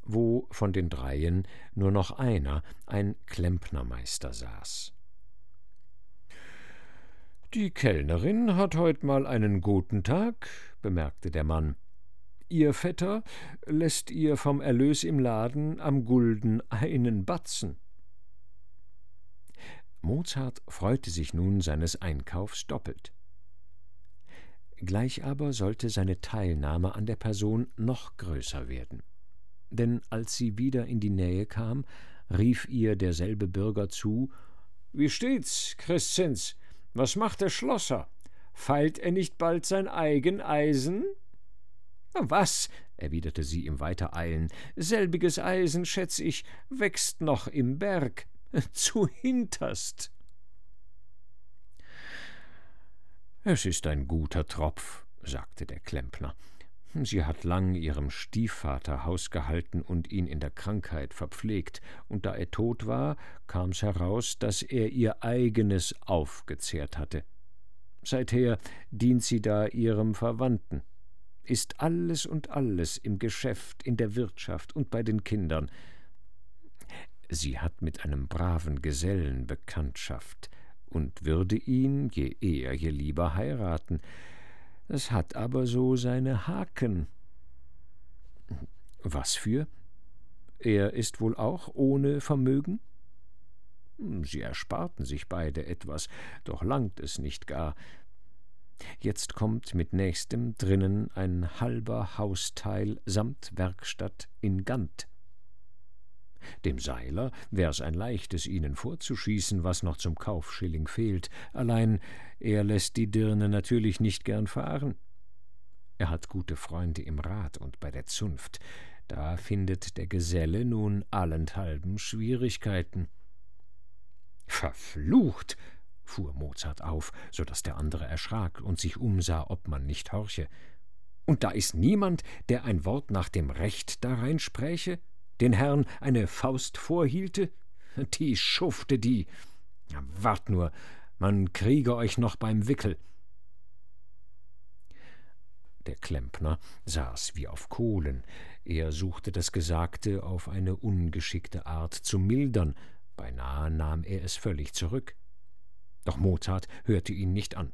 wo von den dreien nur noch einer, ein Klempnermeister, saß. Die Kellnerin hat heut mal einen guten Tag, bemerkte der Mann. Ihr Vetter lässt ihr vom Erlös im Laden am Gulden einen Batzen. Mozart freute sich nun seines Einkaufs doppelt. Gleich aber sollte seine Teilnahme an der Person noch größer werden. Denn als sie wieder in die Nähe kam, rief ihr derselbe Bürger zu Wie steht's, Christens? Was macht der Schlosser? Feilt er nicht bald sein eigen Eisen? Was? erwiderte sie im Weitereilen, selbiges Eisen, schätz ich, wächst noch im Berg, [laughs] zu hinterst. Es ist ein guter Tropf, sagte der Klempner. Sie hat lang ihrem Stiefvater Haus gehalten und ihn in der Krankheit verpflegt, und da er tot war, kam's heraus, dass er ihr eigenes aufgezehrt hatte. Seither dient sie da ihrem Verwandten ist alles und alles im Geschäft, in der Wirtschaft und bei den Kindern. Sie hat mit einem braven Gesellen Bekanntschaft und würde ihn, je eher, je lieber heiraten. Es hat aber so seine Haken. Was für? Er ist wohl auch ohne Vermögen? Sie ersparten sich beide etwas, doch langt es nicht gar. Jetzt kommt mit nächstem drinnen ein halber Hausteil samt Werkstatt in Gant. Dem Seiler wär's ein leichtes, ihnen vorzuschießen, was noch zum Kaufschilling fehlt, allein er lässt die Dirne natürlich nicht gern fahren. Er hat gute Freunde im Rat und bei der Zunft, da findet der Geselle nun allenthalben Schwierigkeiten. Verflucht! Fuhr Mozart auf, so dass der andere erschrak und sich umsah, ob man nicht horche. Und da ist niemand, der ein Wort nach dem Recht darein spräche, den Herrn eine Faust vorhielte? Die Schufte, die. Ja, wart nur, man kriege euch noch beim Wickel. Der Klempner saß wie auf Kohlen. Er suchte das Gesagte auf eine ungeschickte Art zu mildern, beinahe nahm er es völlig zurück. Doch Mozart hörte ihn nicht an.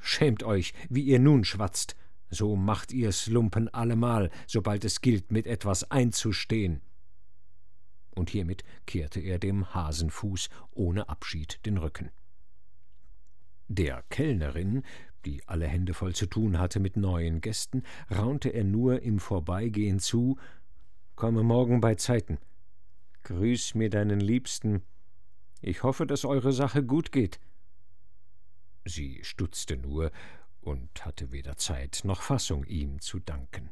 Schämt euch, wie ihr nun schwatzt. So macht ihr's Lumpen allemal, sobald es gilt, mit etwas einzustehen. Und hiermit kehrte er dem Hasenfuß ohne Abschied den Rücken. Der Kellnerin, die alle Hände voll zu tun hatte mit neuen Gästen, raunte er nur im Vorbeigehen zu Komme morgen bei Zeiten. Grüß mir deinen Liebsten. Ich hoffe, dass eure Sache gut geht. Sie stutzte nur und hatte weder Zeit noch Fassung, ihm zu danken.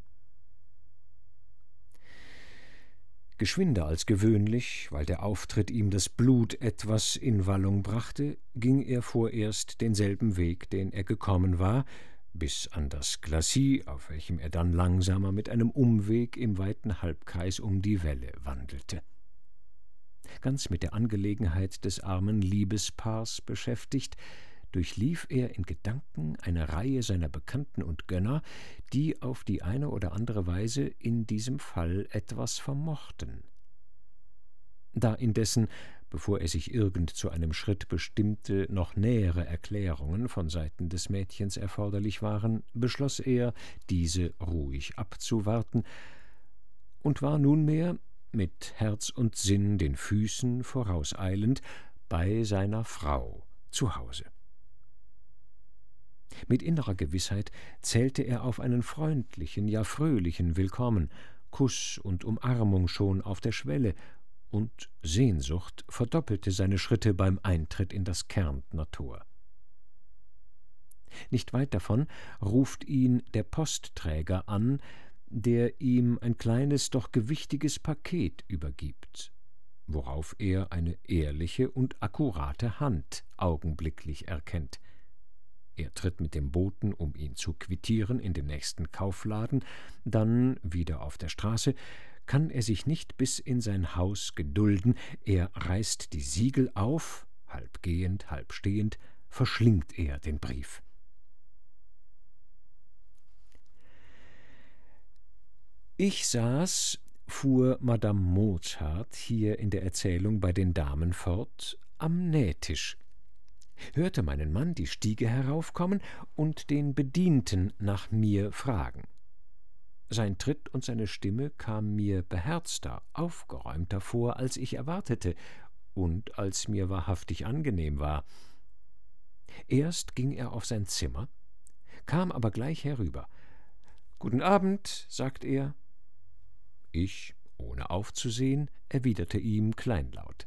Geschwinder als gewöhnlich, weil der Auftritt ihm das Blut etwas in Wallung brachte, ging er vorerst denselben Weg, den er gekommen war, bis an das Glacis, auf welchem er dann langsamer mit einem Umweg im weiten Halbkreis um die Welle wandelte. Ganz mit der Angelegenheit des armen Liebespaars beschäftigt, durchlief er in Gedanken eine Reihe seiner Bekannten und Gönner, die auf die eine oder andere Weise in diesem Fall etwas vermochten. Da indessen bevor er sich irgend zu einem Schritt bestimmte, noch nähere Erklärungen von Seiten des Mädchens erforderlich waren, beschloss er, diese ruhig abzuwarten, und war nunmehr, mit Herz und Sinn den Füßen vorauseilend, bei seiner Frau zu Hause. Mit innerer Gewissheit zählte er auf einen freundlichen, ja fröhlichen Willkommen, Kuss und Umarmung schon auf der Schwelle, und Sehnsucht verdoppelte seine Schritte beim Eintritt in das Kärntner Tor. Nicht weit davon ruft ihn der Postträger an, der ihm ein kleines, doch gewichtiges Paket übergibt, worauf er eine ehrliche und akkurate Hand augenblicklich erkennt. Er tritt mit dem Boten, um ihn zu quittieren, in den nächsten Kaufladen, dann wieder auf der Straße, kann er sich nicht bis in sein Haus gedulden, er reißt die Siegel auf, halb gehend, halb stehend, verschlingt er den Brief. Ich saß, fuhr Madame Mozart hier in der Erzählung bei den Damen fort, am Nähtisch, hörte meinen Mann die Stiege heraufkommen und den Bedienten nach mir fragen. Sein Tritt und seine Stimme kam mir beherzter, aufgeräumter vor, als ich erwartete und als mir wahrhaftig angenehm war. Erst ging er auf sein Zimmer, kam aber gleich herüber. Guten Abend, sagt er. Ich, ohne aufzusehen, erwiderte ihm kleinlaut.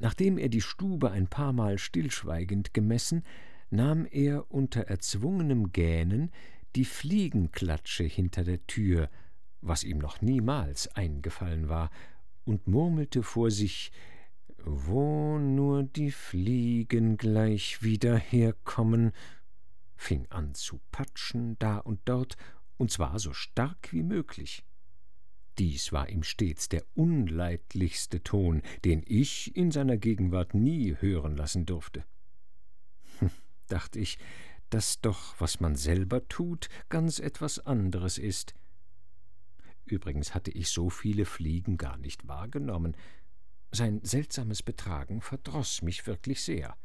Nachdem er die Stube ein paarmal stillschweigend gemessen, nahm er unter erzwungenem Gähnen die Fliegenklatsche hinter der Tür, was ihm noch niemals eingefallen war, und murmelte vor sich Wo nur die Fliegen gleich wieder herkommen, fing an zu patschen da und dort, und zwar so stark wie möglich. Dies war ihm stets der unleidlichste Ton, den ich in seiner Gegenwart nie hören lassen durfte. Hm, dachte ich, dass doch, was man selber tut, ganz etwas anderes ist. Übrigens hatte ich so viele Fliegen gar nicht wahrgenommen. Sein seltsames Betragen verdroß mich wirklich sehr.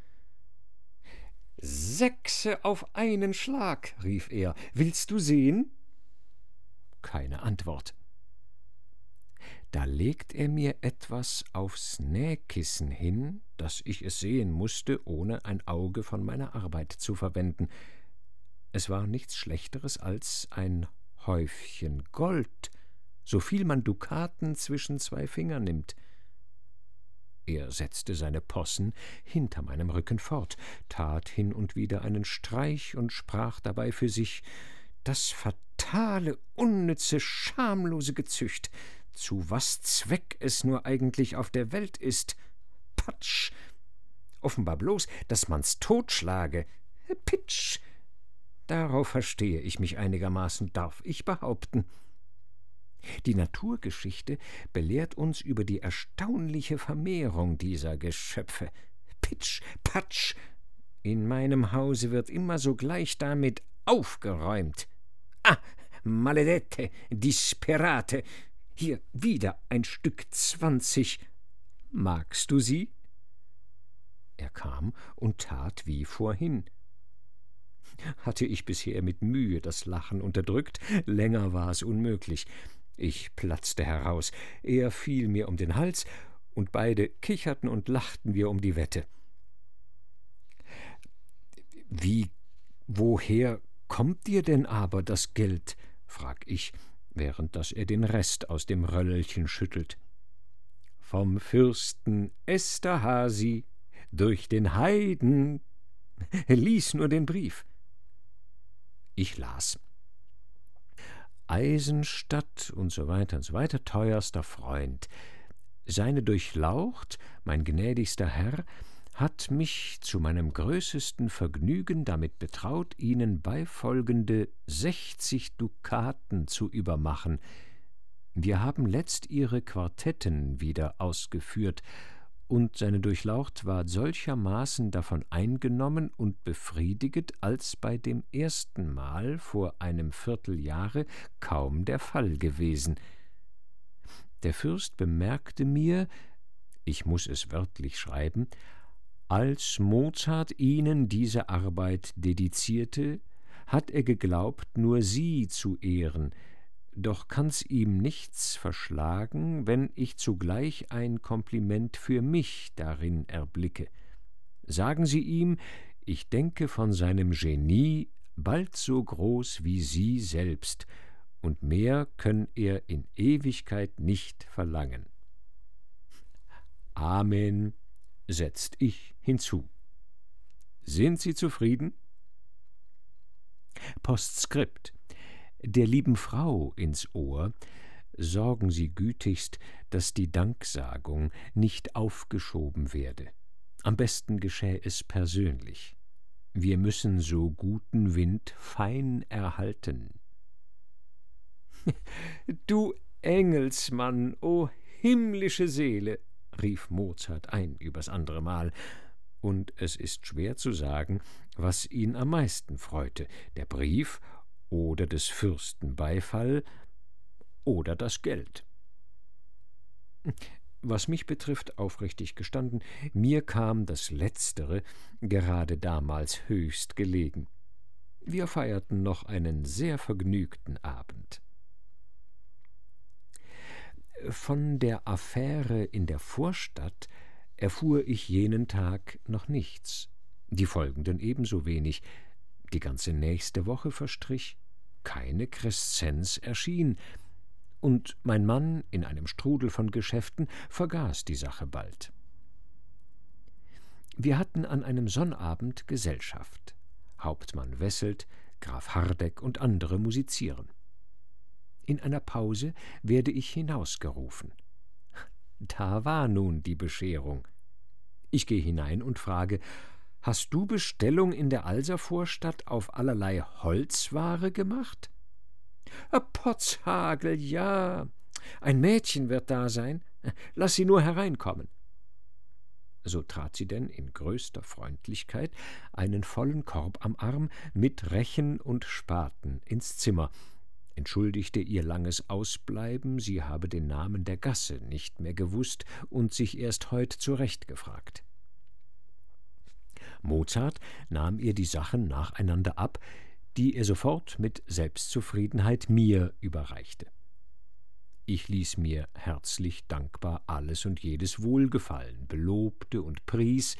Sechse auf einen Schlag, rief er. Willst du sehen? Keine Antwort. Da legt er mir etwas aufs Nähkissen hin, dass ich es sehen musste, ohne ein Auge von meiner Arbeit zu verwenden. Es war nichts Schlechteres als ein Häufchen Gold, so viel man Dukaten zwischen zwei Finger nimmt. Er setzte seine Possen hinter meinem Rücken fort, tat hin und wieder einen Streich und sprach dabei für sich Das fatale, unnütze, schamlose Gezücht, zu was Zweck es nur eigentlich auf der Welt ist. Patsch! Offenbar bloß, dass man's totschlage. Pitsch! Darauf verstehe ich mich einigermaßen, darf ich behaupten. Die Naturgeschichte belehrt uns über die erstaunliche Vermehrung dieser Geschöpfe. Pitsch, patsch! In meinem Hause wird immer sogleich damit aufgeräumt. Ah, maledette, disperate, hier wieder ein Stück zwanzig. Magst du sie? Er kam und tat wie vorhin. Hatte ich bisher mit Mühe das Lachen unterdrückt, länger war es unmöglich. Ich platzte heraus, er fiel mir um den Hals, und beide kicherten und lachten wir um die Wette. Wie, woher kommt dir denn aber das Geld? frag ich während dass er den Rest aus dem Röllchen schüttelt. Vom Fürsten Esterhasi durch den Heiden. Lies nur den Brief. Ich las. Eisenstadt und so weiter und so weiter, teuerster Freund. Seine Durchlaucht, mein gnädigster Herr, hat mich zu meinem größesten Vergnügen damit betraut, Ihnen beifolgende sechzig Dukaten zu übermachen. Wir haben letzt Ihre Quartetten wieder ausgeführt, und seine Durchlaucht war solchermaßen davon eingenommen und befriediget, als bei dem ersten Mal vor einem Vierteljahre kaum der Fall gewesen. Der Fürst bemerkte mir, ich muss es wörtlich schreiben, als Mozart ihnen diese Arbeit dedizierte, hat er geglaubt, nur sie zu ehren, doch kann's ihm nichts verschlagen, wenn ich zugleich ein Kompliment für mich darin erblicke. Sagen Sie ihm, ich denke von seinem Genie bald so groß wie Sie selbst, und mehr könn er in Ewigkeit nicht verlangen. Amen, setzt ich hinzu. Sind Sie zufrieden? Postskript der lieben Frau ins Ohr, sorgen Sie gütigst, dass die Danksagung nicht aufgeschoben werde. Am besten geschäh es persönlich. Wir müssen so guten Wind fein erhalten. [laughs] du Engelsmann, o himmlische Seele, rief Mozart ein übers andere Mal, und es ist schwer zu sagen, was ihn am meisten freute, der Brief oder des Fürsten Beifall oder das Geld. Was mich betrifft, aufrichtig gestanden, mir kam das Letztere gerade damals höchst gelegen. Wir feierten noch einen sehr vergnügten Abend. Von der Affäre in der Vorstadt erfuhr ich jenen Tag noch nichts, die folgenden ebenso wenig. Die ganze nächste Woche verstrich, keine Crescenz erschien, und mein Mann in einem Strudel von Geschäften vergaß die Sache bald. Wir hatten an einem Sonnabend Gesellschaft. Hauptmann Wesselt, Graf Hardeck und andere musizieren. In einer Pause werde ich hinausgerufen. Da war nun die Bescherung. Ich gehe hinein und frage, Hast du Bestellung in der Alservorstadt auf allerlei Holzware gemacht? Potzhagel, ja. Ein Mädchen wird da sein. Lass sie nur hereinkommen. So trat sie denn in größter Freundlichkeit, einen vollen Korb am Arm, mit Rechen und Spaten ins Zimmer, entschuldigte ihr langes Ausbleiben, sie habe den Namen der Gasse nicht mehr gewusst und sich erst heut zurecht gefragt. Mozart nahm ihr die Sachen nacheinander ab, die er sofort mit Selbstzufriedenheit mir überreichte. Ich ließ mir herzlich dankbar alles und jedes wohlgefallen, belobte und pries,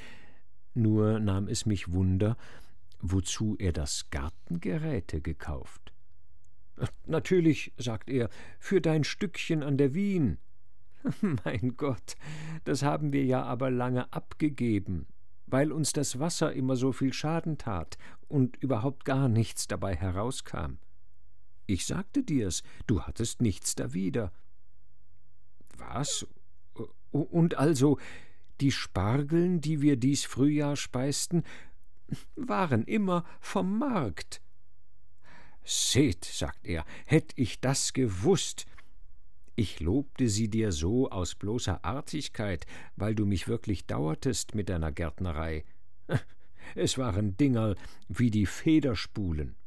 nur nahm es mich Wunder, wozu er das Gartengeräte gekauft. Natürlich, sagt er, für dein Stückchen an der Wien. [laughs] Mein Gott, das haben wir ja aber lange abgegeben, weil uns das Wasser immer so viel Schaden tat und überhaupt gar nichts dabei herauskam. Ich sagte dir's, du hattest nichts dawider. Was? Und also, die Spargeln, die wir dies Frühjahr speisten, [laughs] waren immer vom Markt. Seht, sagt er, hätt ich das gewusst, ich lobte sie dir so aus bloßer Artigkeit, weil du mich wirklich dauertest mit deiner Gärtnerei. [laughs] Es waren Dingerl wie die Federspulen.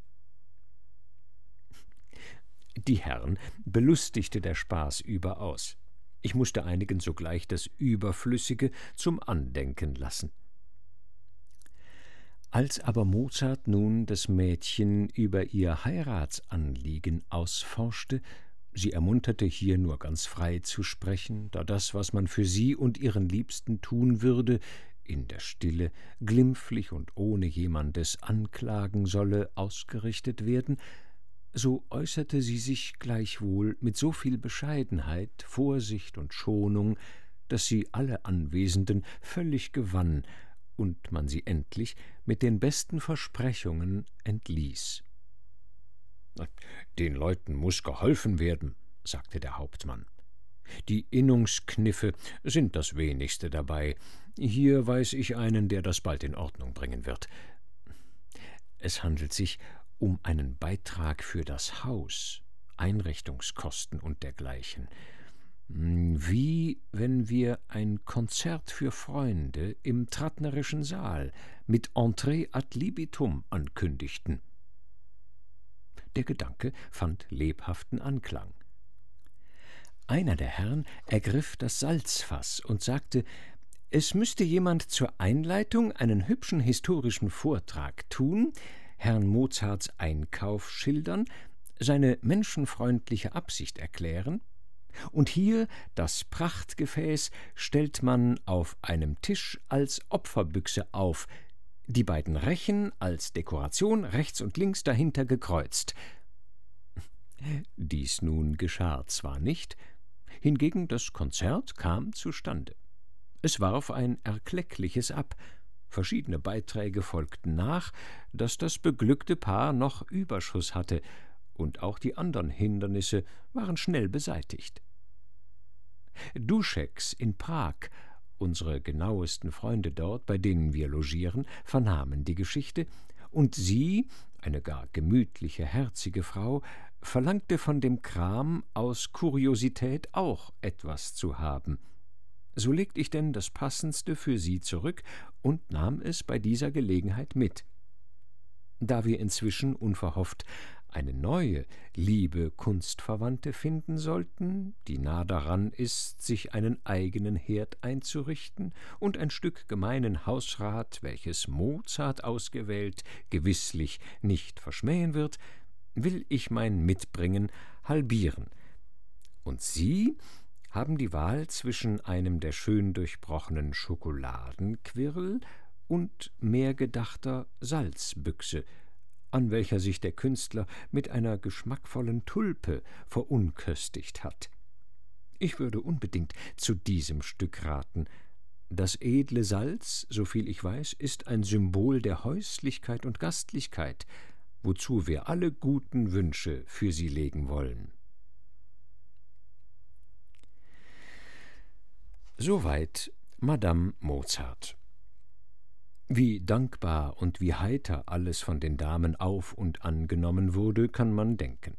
Die Herren belustigte der Spaß überaus. Ich musste einigen sogleich das Überflüssige zum Andenken lassen. Als aber Mozart nun das Mädchen über ihr Heiratsanliegen ausforschte, Sie ermunterte hier nur ganz frei zu sprechen, da das, was man für sie und ihren Liebsten tun würde, in der Stille, glimpflich und ohne jemandes Anklagen solle ausgerichtet werden, so äußerte sie sich gleichwohl mit so viel Bescheidenheit, Vorsicht und Schonung, dass sie alle Anwesenden völlig gewann und man sie endlich mit den besten Versprechungen entließ. Den Leuten muss geholfen werden, sagte der Hauptmann. Die Innungskniffe sind das wenigste dabei. Hier weiß ich einen, der das bald in Ordnung bringen wird. Es handelt sich um einen Beitrag für das Haus, Einrichtungskosten und dergleichen. Wie wenn wir ein Konzert für Freunde im Trattnerischen Saal mit Entree ad libitum ankündigten. Der Gedanke fand lebhaften Anklang. Einer der Herren ergriff das Salzfass und sagte, es müsste jemand zur Einleitung einen hübschen historischen Vortrag tun, Herrn Mozarts Einkauf schildern, seine menschenfreundliche Absicht erklären, und hier das Prachtgefäß stellt man auf einem Tisch als Opferbüchse auf, die beiden Rechen als Dekoration rechts und links dahinter gekreuzt. Dies nun geschah zwar nicht, hingegen das Konzert kam zustande. Es warf ein Erkleckliches ab, verschiedene Beiträge folgten nach, dass das beglückte Paar noch Überschuss hatte, und auch die andern Hindernisse waren schnell beseitigt. Duscheks in Prag, unsere genauesten Freunde dort, bei denen wir logieren, vernahmen die Geschichte, und sie, eine gar gemütliche, herzige Frau, verlangte von dem Kram aus Kuriosität auch etwas zu haben. So legt ich denn das Passendste für sie zurück und nahm es bei dieser Gelegenheit mit. Da wir inzwischen unverhofft eine neue, liebe Kunstverwandte finden sollten, die nah daran ist, sich einen eigenen Herd einzurichten und ein Stück gemeinen Hausrat, welches Mozart ausgewählt, gewisslich nicht verschmähen wird, will ich mein Mitbringen halbieren. Und Sie haben die Wahl zwischen einem der schön durchbrochenen Schokoladenquirl und mehrgedachter Salzbüchse, an welcher sich der Künstler mit einer geschmackvollen Tulpe verunköstigt hat. Ich würde unbedingt zu diesem Stück raten. Das edle Salz, soviel ich weiß, ist ein Symbol der Häuslichkeit und Gastlichkeit, wozu wir alle guten Wünsche für sie legen wollen. Soweit Madame Mozart. Wie dankbar und wie heiter alles von den Damen auf und angenommen wurde, kann man denken.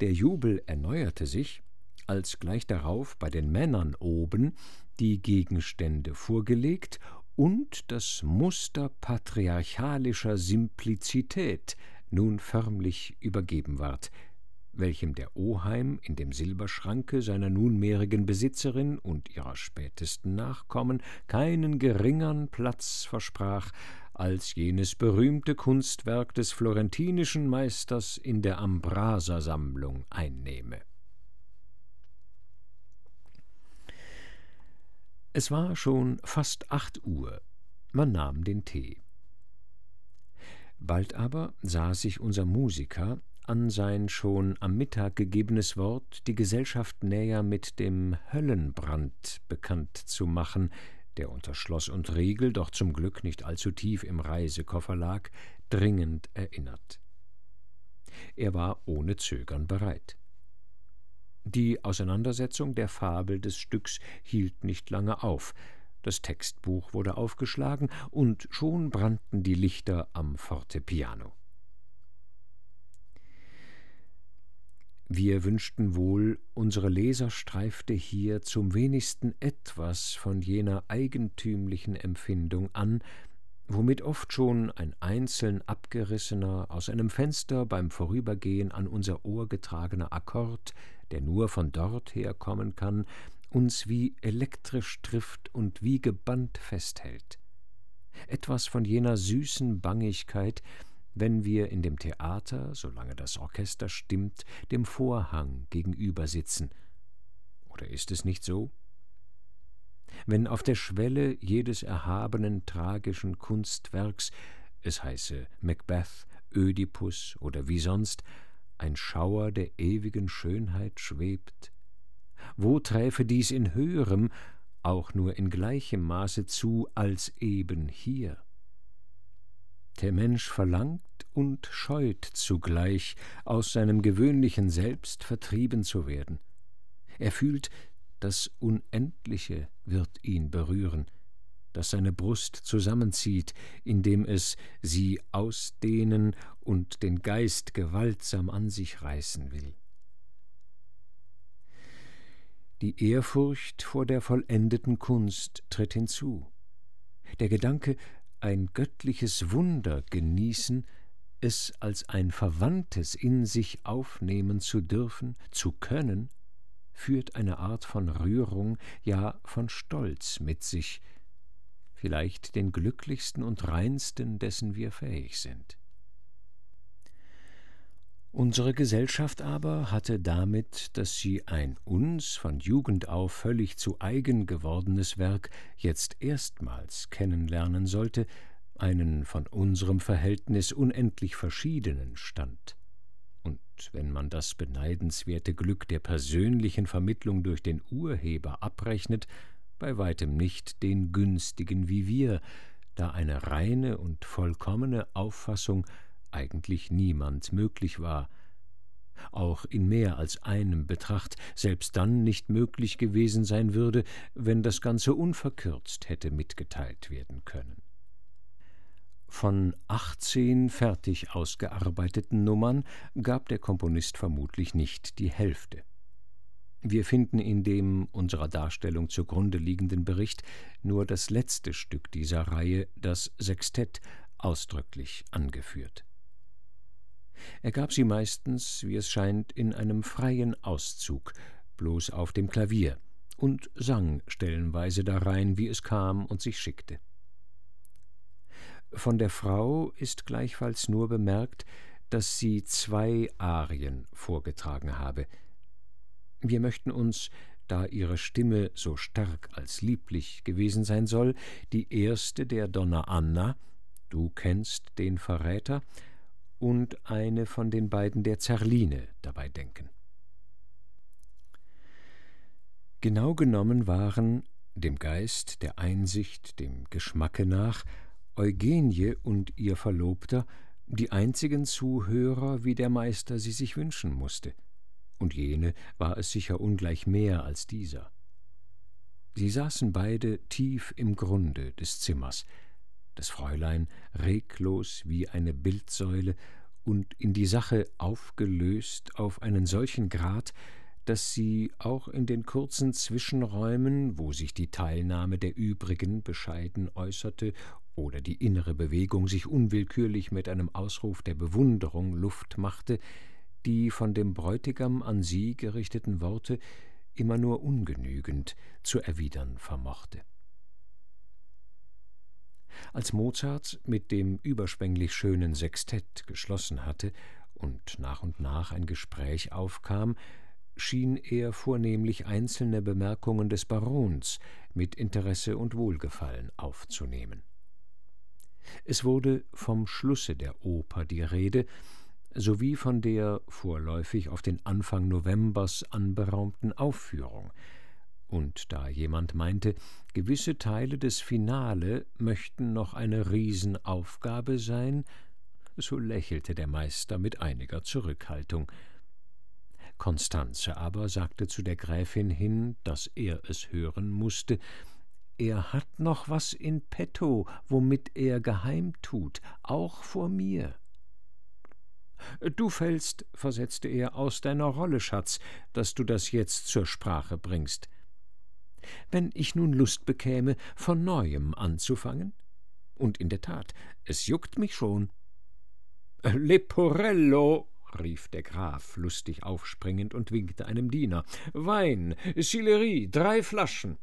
Der Jubel erneuerte sich, als gleich darauf bei den Männern oben die Gegenstände vorgelegt und das Muster patriarchalischer Simplizität nun förmlich übergeben ward, welchem der Oheim in dem Silberschranke seiner nunmehrigen Besitzerin und ihrer spätesten Nachkommen keinen geringern Platz versprach als jenes berühmte Kunstwerk des florentinischen Meisters in der Ambraser-Sammlung einnehme. Es war schon fast acht Uhr. Man nahm den Tee. Bald aber sah sich unser Musiker an sein schon am Mittag gegebenes Wort, die Gesellschaft näher mit dem Höllenbrand bekannt zu machen, der unter Schloss und Riegel, doch zum Glück nicht allzu tief im Reisekoffer lag, dringend erinnert. Er war ohne Zögern bereit. Die Auseinandersetzung der Fabel des Stücks hielt nicht lange auf, das Textbuch wurde aufgeschlagen, und schon brannten die Lichter am Fortepiano. Wir wünschten wohl, unsere Leser streifte hier zum wenigsten etwas von jener eigentümlichen Empfindung an, womit oft schon ein einzeln abgerissener, aus einem Fenster beim Vorübergehen an unser Ohr getragener Akkord, der nur von dort herkommen kann, uns wie elektrisch trifft und wie gebannt festhält. Etwas von jener süßen Bangigkeit, wenn wir in dem Theater, solange das Orchester stimmt, dem Vorhang gegenüber sitzen. Oder ist es nicht so? Wenn auf der Schwelle jedes erhabenen tragischen Kunstwerks, es heiße Macbeth, Ödipus oder wie sonst, ein Schauer der ewigen Schönheit schwebt, wo träfe dies in höherem, auch nur in gleichem Maße zu als eben hier? Der Mensch verlangt und scheut zugleich, aus seinem gewöhnlichen Selbst vertrieben zu werden. Er fühlt, das Unendliche wird ihn berühren, das seine Brust zusammenzieht, indem es sie ausdehnen und den Geist gewaltsam an sich reißen will. Die Ehrfurcht vor der vollendeten Kunst tritt hinzu. Der Gedanke, ein göttliches Wunder genießen, es als ein Verwandtes in sich aufnehmen zu dürfen, zu können, führt eine Art von Rührung, ja von Stolz mit sich, vielleicht den glücklichsten und reinsten, dessen wir fähig sind. Unsere Gesellschaft aber hatte damit, dass sie ein uns von Jugend auf völlig zu eigen gewordenes Werk jetzt erstmals kennenlernen sollte, einen von unserem Verhältnis unendlich verschiedenen Stand. Und wenn man das beneidenswerte Glück der persönlichen Vermittlung durch den Urheber abrechnet, bei weitem nicht den günstigen wie wir, da eine reine und vollkommene Auffassung eigentlich niemand möglich war, auch in mehr als einem Betracht selbst dann nicht möglich gewesen sein würde, wenn das Ganze unverkürzt hätte mitgeteilt werden können. Von achtzehn fertig ausgearbeiteten Nummern gab der Komponist vermutlich nicht die Hälfte. Wir finden in dem unserer Darstellung zugrunde liegenden Bericht nur das letzte Stück dieser Reihe, das Sextett, ausdrücklich angeführt. Er gab sie meistens, wie es scheint, in einem freien Auszug, bloß auf dem Klavier, und sang stellenweise darein, wie es kam und sich schickte. Von der Frau ist gleichfalls nur bemerkt, dass sie zwei Arien vorgetragen habe. Wir möchten uns, da ihre Stimme so stark als lieblich gewesen sein soll, die erste der Donna Anna, du kennst den Verräter, und eine von den beiden der Zerline dabei denken. Genau genommen waren, dem Geist, der Einsicht, dem Geschmacke nach, Eugenie und ihr Verlobter die einzigen Zuhörer, wie der Meister sie sich wünschen musste, und jene war es sicher ungleich mehr als dieser. Sie saßen beide tief im Grunde des Zimmers, das Fräulein reglos wie eine Bildsäule und in die Sache aufgelöst auf einen solchen Grad, dass sie auch in den kurzen Zwischenräumen, wo sich die Teilnahme der übrigen bescheiden äußerte oder die innere Bewegung sich unwillkürlich mit einem Ausruf der Bewunderung Luft machte, die von dem Bräutigam an sie gerichteten Worte immer nur ungenügend zu erwidern vermochte. Als Mozart mit dem überschwänglich schönen Sextett geschlossen hatte und nach und nach ein Gespräch aufkam, schien er vornehmlich einzelne Bemerkungen des Barons mit Interesse und Wohlgefallen aufzunehmen. Es wurde vom Schlusse der Oper die Rede, sowie von der vorläufig auf den Anfang Novembers anberaumten Aufführung, und da jemand meinte, gewisse Teile des Finale möchten noch eine Riesenaufgabe sein, so lächelte der Meister mit einiger Zurückhaltung. Constanze aber sagte zu der Gräfin hin, dass er es hören musste, er hat noch was in petto, womit er geheim tut, auch vor mir. Du fällst, versetzte er, aus deiner Rolle, Schatz, dass du das jetzt zur Sprache bringst wenn ich nun Lust bekäme, von neuem anzufangen? Und in der Tat, es juckt mich schon. Leporello, rief der Graf lustig aufspringend und winkte einem Diener. Wein, Sillerie, drei Flaschen.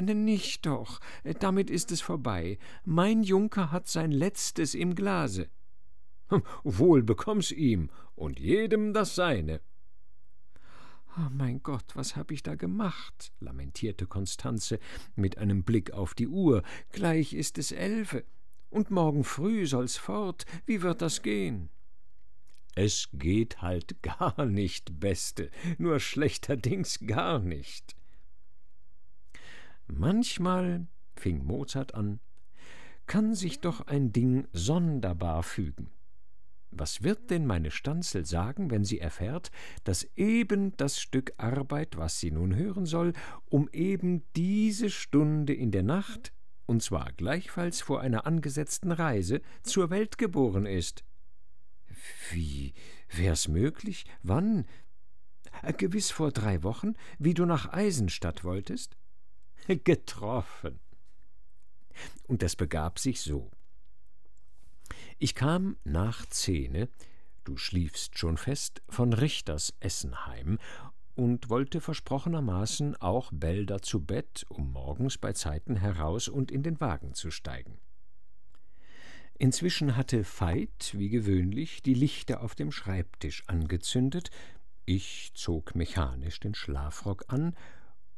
Nicht doch, damit ist es vorbei. Mein Junker hat sein letztes im Glase. Wohl bekomm's ihm und jedem das seine. Oh mein Gott, was hab ich da gemacht? lamentierte Konstanze mit einem Blick auf die Uhr. Gleich ist es elfe. Und morgen früh soll's fort. Wie wird das gehen? Es geht halt [laughs] gar nicht, Beste, nur schlechterdings gar nicht. Manchmal, fing Mozart an, kann sich doch ein Ding sonderbar fügen. Was wird denn meine Stanzel sagen, wenn sie erfährt, dass eben das Stück Arbeit, was sie nun hören soll, um eben diese Stunde in der Nacht, und zwar gleichfalls vor einer angesetzten Reise, zur Welt geboren ist? Wie wär's möglich? Wann? Äh, gewiss vor drei Wochen, wie du nach Eisenstadt wolltest? [laughs] Getroffen. Und das begab sich so. Ich kam nach Zehne, du schliefst schon fest, von Richters Essenheim und wollte versprochenermaßen auch Belda zu Bett, um morgens bei Zeiten heraus und in den Wagen zu steigen. Inzwischen hatte Veit, wie gewöhnlich, die Lichter auf dem Schreibtisch angezündet, ich zog mechanisch den Schlafrock an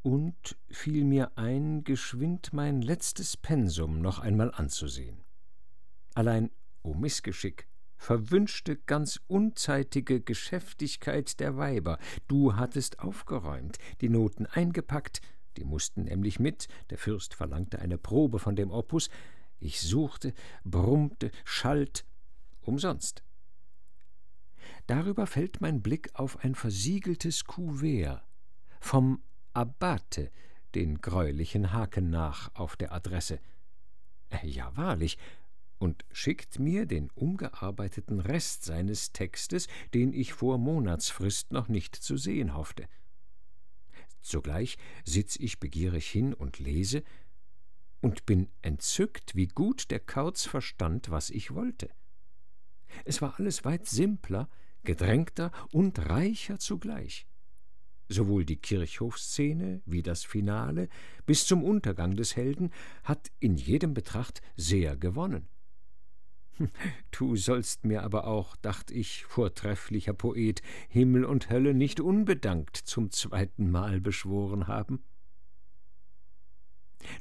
und fiel mir ein, geschwind mein letztes Pensum noch einmal anzusehen. Allein, o Missgeschick, verwünschte ganz unzeitige Geschäftigkeit der Weiber. Du hattest aufgeräumt, die Noten eingepackt, die mussten nämlich mit, der Fürst verlangte eine Probe von dem Opus. Ich suchte, brummte, schalt, umsonst. Darüber fällt mein Blick auf ein versiegeltes Kuvert vom Abbate, den greulichen Haken nach auf der Adresse. Äh, ja, wahrlich, und schickt mir den umgearbeiteten Rest seines Textes, den ich vor Monatsfrist noch nicht zu sehen hoffte. Sogleich sitz ich begierig hin und lese und bin entzückt, wie gut der Kauz verstand, was ich wollte. Es war alles weit simpler, gedrängter und reicher zugleich. Sowohl die Kirchhofszene wie das Finale bis zum Untergang des Helden hat in jedem Betracht sehr gewonnen. Du sollst mir aber auch, dacht ich, vortrefflicher Poet, Himmel und Hölle nicht unbedankt zum zweiten Mal beschworen haben.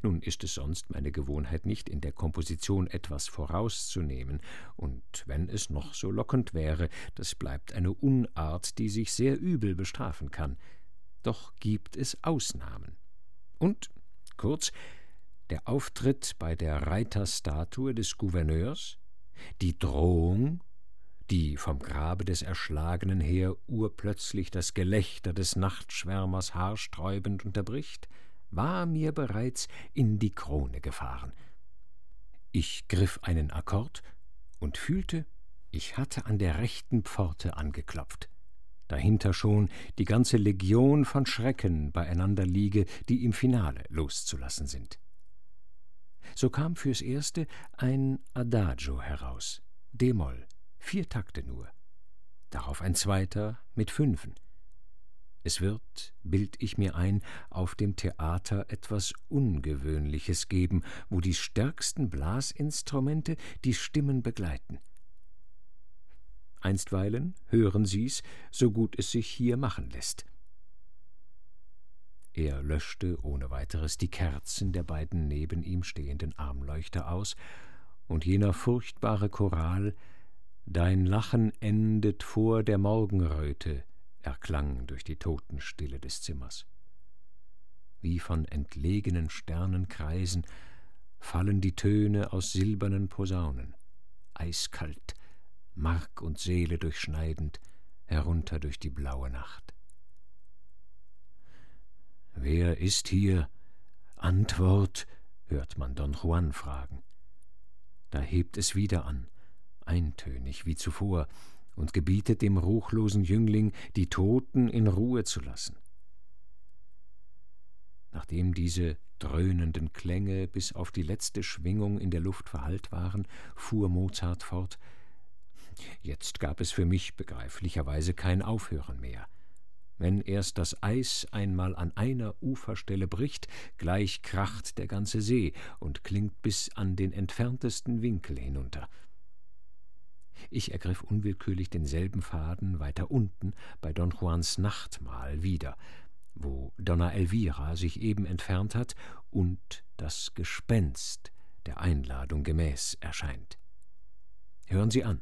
Nun ist es sonst meine Gewohnheit nicht, in der Komposition etwas vorauszunehmen, und wenn es noch so lockend wäre, das bleibt eine Unart, die sich sehr übel bestrafen kann. Doch gibt es Ausnahmen. Und, kurz, der Auftritt bei der Reiterstatue des Gouverneurs, die Drohung, die vom Grabe des Erschlagenen her urplötzlich das Gelächter des Nachtschwärmers haarsträubend unterbricht, war mir bereits in die Krone gefahren. Ich griff einen Akkord und fühlte, ich hatte an der rechten Pforte angeklopft. Dahinter schon die ganze Legion von Schrecken beieinander liege, die im Finale loszulassen sind. So kam fürs Erste ein Adagio heraus, D-Moll, vier Takte nur. Darauf ein zweiter mit Fünfen. Es wird, bild ich mir ein, auf dem Theater etwas Ungewöhnliches geben, wo die stärksten Blasinstrumente die Stimmen begleiten. Einstweilen hören Sie's, so gut es sich hier machen lässt. Er löschte ohne weiteres die Kerzen der beiden neben ihm stehenden Armleuchter aus, und jener furchtbare Choral Dein Lachen endet vor der Morgenröte erklang durch die Totenstille des Zimmers. Wie von entlegenen Sternenkreisen fallen die Töne aus silbernen Posaunen, eiskalt, Mark und Seele durchschneidend, herunter durch die blaue Nacht. Wer ist hier? Antwort, hört man Don Juan fragen. Da hebt es wieder an, eintönig wie zuvor, und gebietet dem ruchlosen Jüngling, die Toten in Ruhe zu lassen. Nachdem diese dröhnenden Klänge bis auf die letzte Schwingung in der Luft verhallt waren, fuhr Mozart fort Jetzt gab es für mich begreiflicherweise kein Aufhören mehr. Wenn erst das Eis einmal an einer Uferstelle bricht, gleich kracht der ganze See und klingt bis an den entferntesten Winkel hinunter. Ich ergriff unwillkürlich denselben Faden weiter unten bei Don Juans Nachtmahl wieder, wo Donna Elvira sich eben entfernt hat und das Gespenst der Einladung gemäß erscheint. Hören Sie an.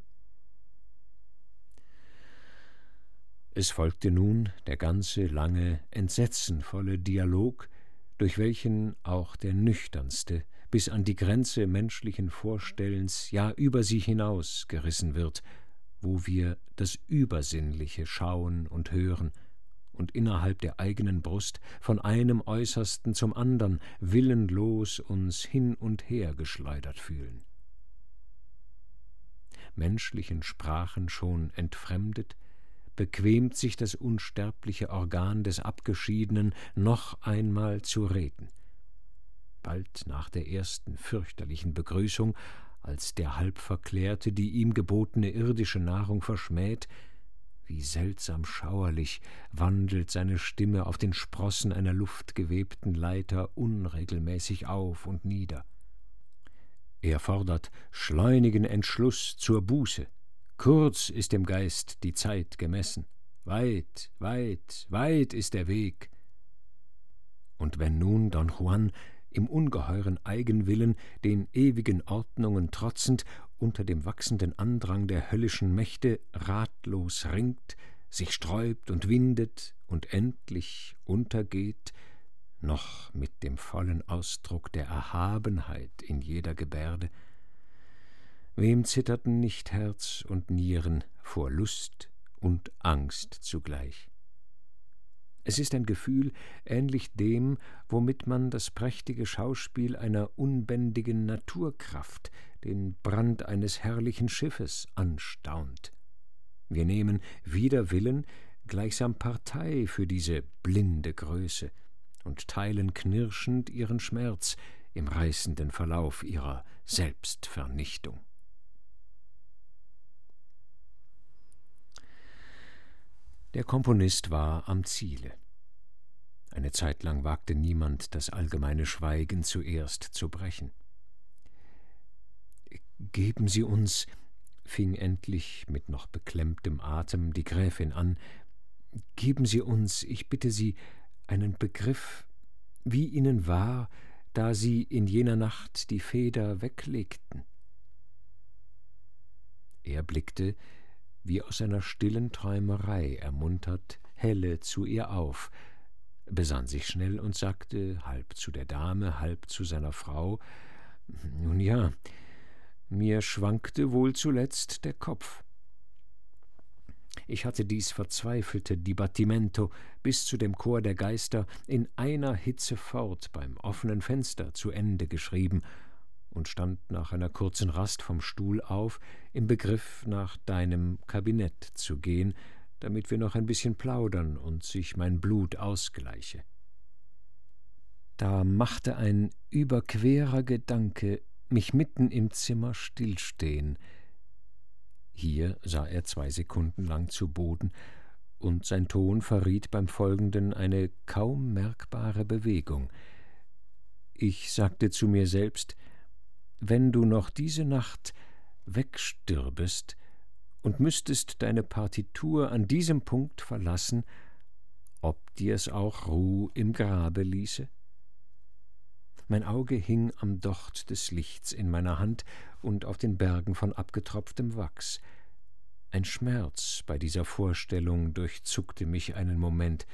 Es folgte nun der ganze lange, entsetzenvolle Dialog, durch welchen auch der nüchternste bis an die Grenze menschlichen Vorstellens, ja über sie hinaus gerissen wird, wo wir das Übersinnliche schauen und hören und innerhalb der eigenen Brust von einem Äußersten zum andern willenlos uns hin und her geschleudert fühlen. Menschlichen Sprachen schon entfremdet, bequemt sich das unsterbliche Organ des Abgeschiedenen noch einmal zu reden. Bald nach der ersten fürchterlichen Begrüßung, als der Halbverklärte die ihm gebotene irdische Nahrung verschmäht, wie seltsam schauerlich wandelt seine Stimme auf den Sprossen einer luftgewebten Leiter unregelmäßig auf und nieder. Er fordert schleunigen Entschluss zur Buße. Kurz ist dem Geist die Zeit gemessen. Weit, weit, weit ist der Weg. Und wenn nun Don Juan im ungeheuren Eigenwillen, den ewigen Ordnungen trotzend, unter dem wachsenden Andrang der höllischen Mächte ratlos ringt, sich sträubt und windet und endlich untergeht, noch mit dem vollen Ausdruck der Erhabenheit in jeder Gebärde. Wem zitterten nicht Herz und Nieren vor Lust und Angst zugleich? Es ist ein Gefühl ähnlich dem, womit man das prächtige Schauspiel einer unbändigen Naturkraft, den Brand eines herrlichen Schiffes anstaunt. Wir nehmen wider Willen gleichsam Partei für diese blinde Größe und teilen knirschend ihren Schmerz im reißenden Verlauf ihrer Selbstvernichtung. Der Komponist war am Ziele. Eine Zeit lang wagte niemand, das allgemeine Schweigen zuerst zu brechen. Geben Sie uns, fing endlich mit noch beklemmtem Atem die Gräfin an, geben Sie uns, ich bitte Sie, einen Begriff, wie Ihnen war, da Sie in jener Nacht die Feder weglegten. Er blickte, wie aus einer stillen Träumerei ermuntert, helle zu ihr auf, besann sich schnell und sagte, halb zu der Dame, halb zu seiner Frau Nun ja, mir schwankte wohl zuletzt der Kopf. Ich hatte dies verzweifelte Dibattimento bis zu dem Chor der Geister in einer Hitze fort beim offenen Fenster zu Ende geschrieben und stand nach einer kurzen Rast vom Stuhl auf, im Begriff, nach deinem Kabinett zu gehen, damit wir noch ein bisschen plaudern und sich mein Blut ausgleiche. Da machte ein überquerer Gedanke mich mitten im Zimmer stillstehen. Hier sah er zwei Sekunden lang zu Boden, und sein Ton verriet beim Folgenden eine kaum merkbare Bewegung. Ich sagte zu mir selbst, wenn du noch diese Nacht wegstirbest und müsstest deine Partitur an diesem Punkt verlassen, ob dir's auch Ruh im Grabe ließe? Mein Auge hing am Docht des Lichts in meiner Hand und auf den Bergen von abgetropftem Wachs. Ein Schmerz bei dieser Vorstellung durchzuckte mich einen Moment.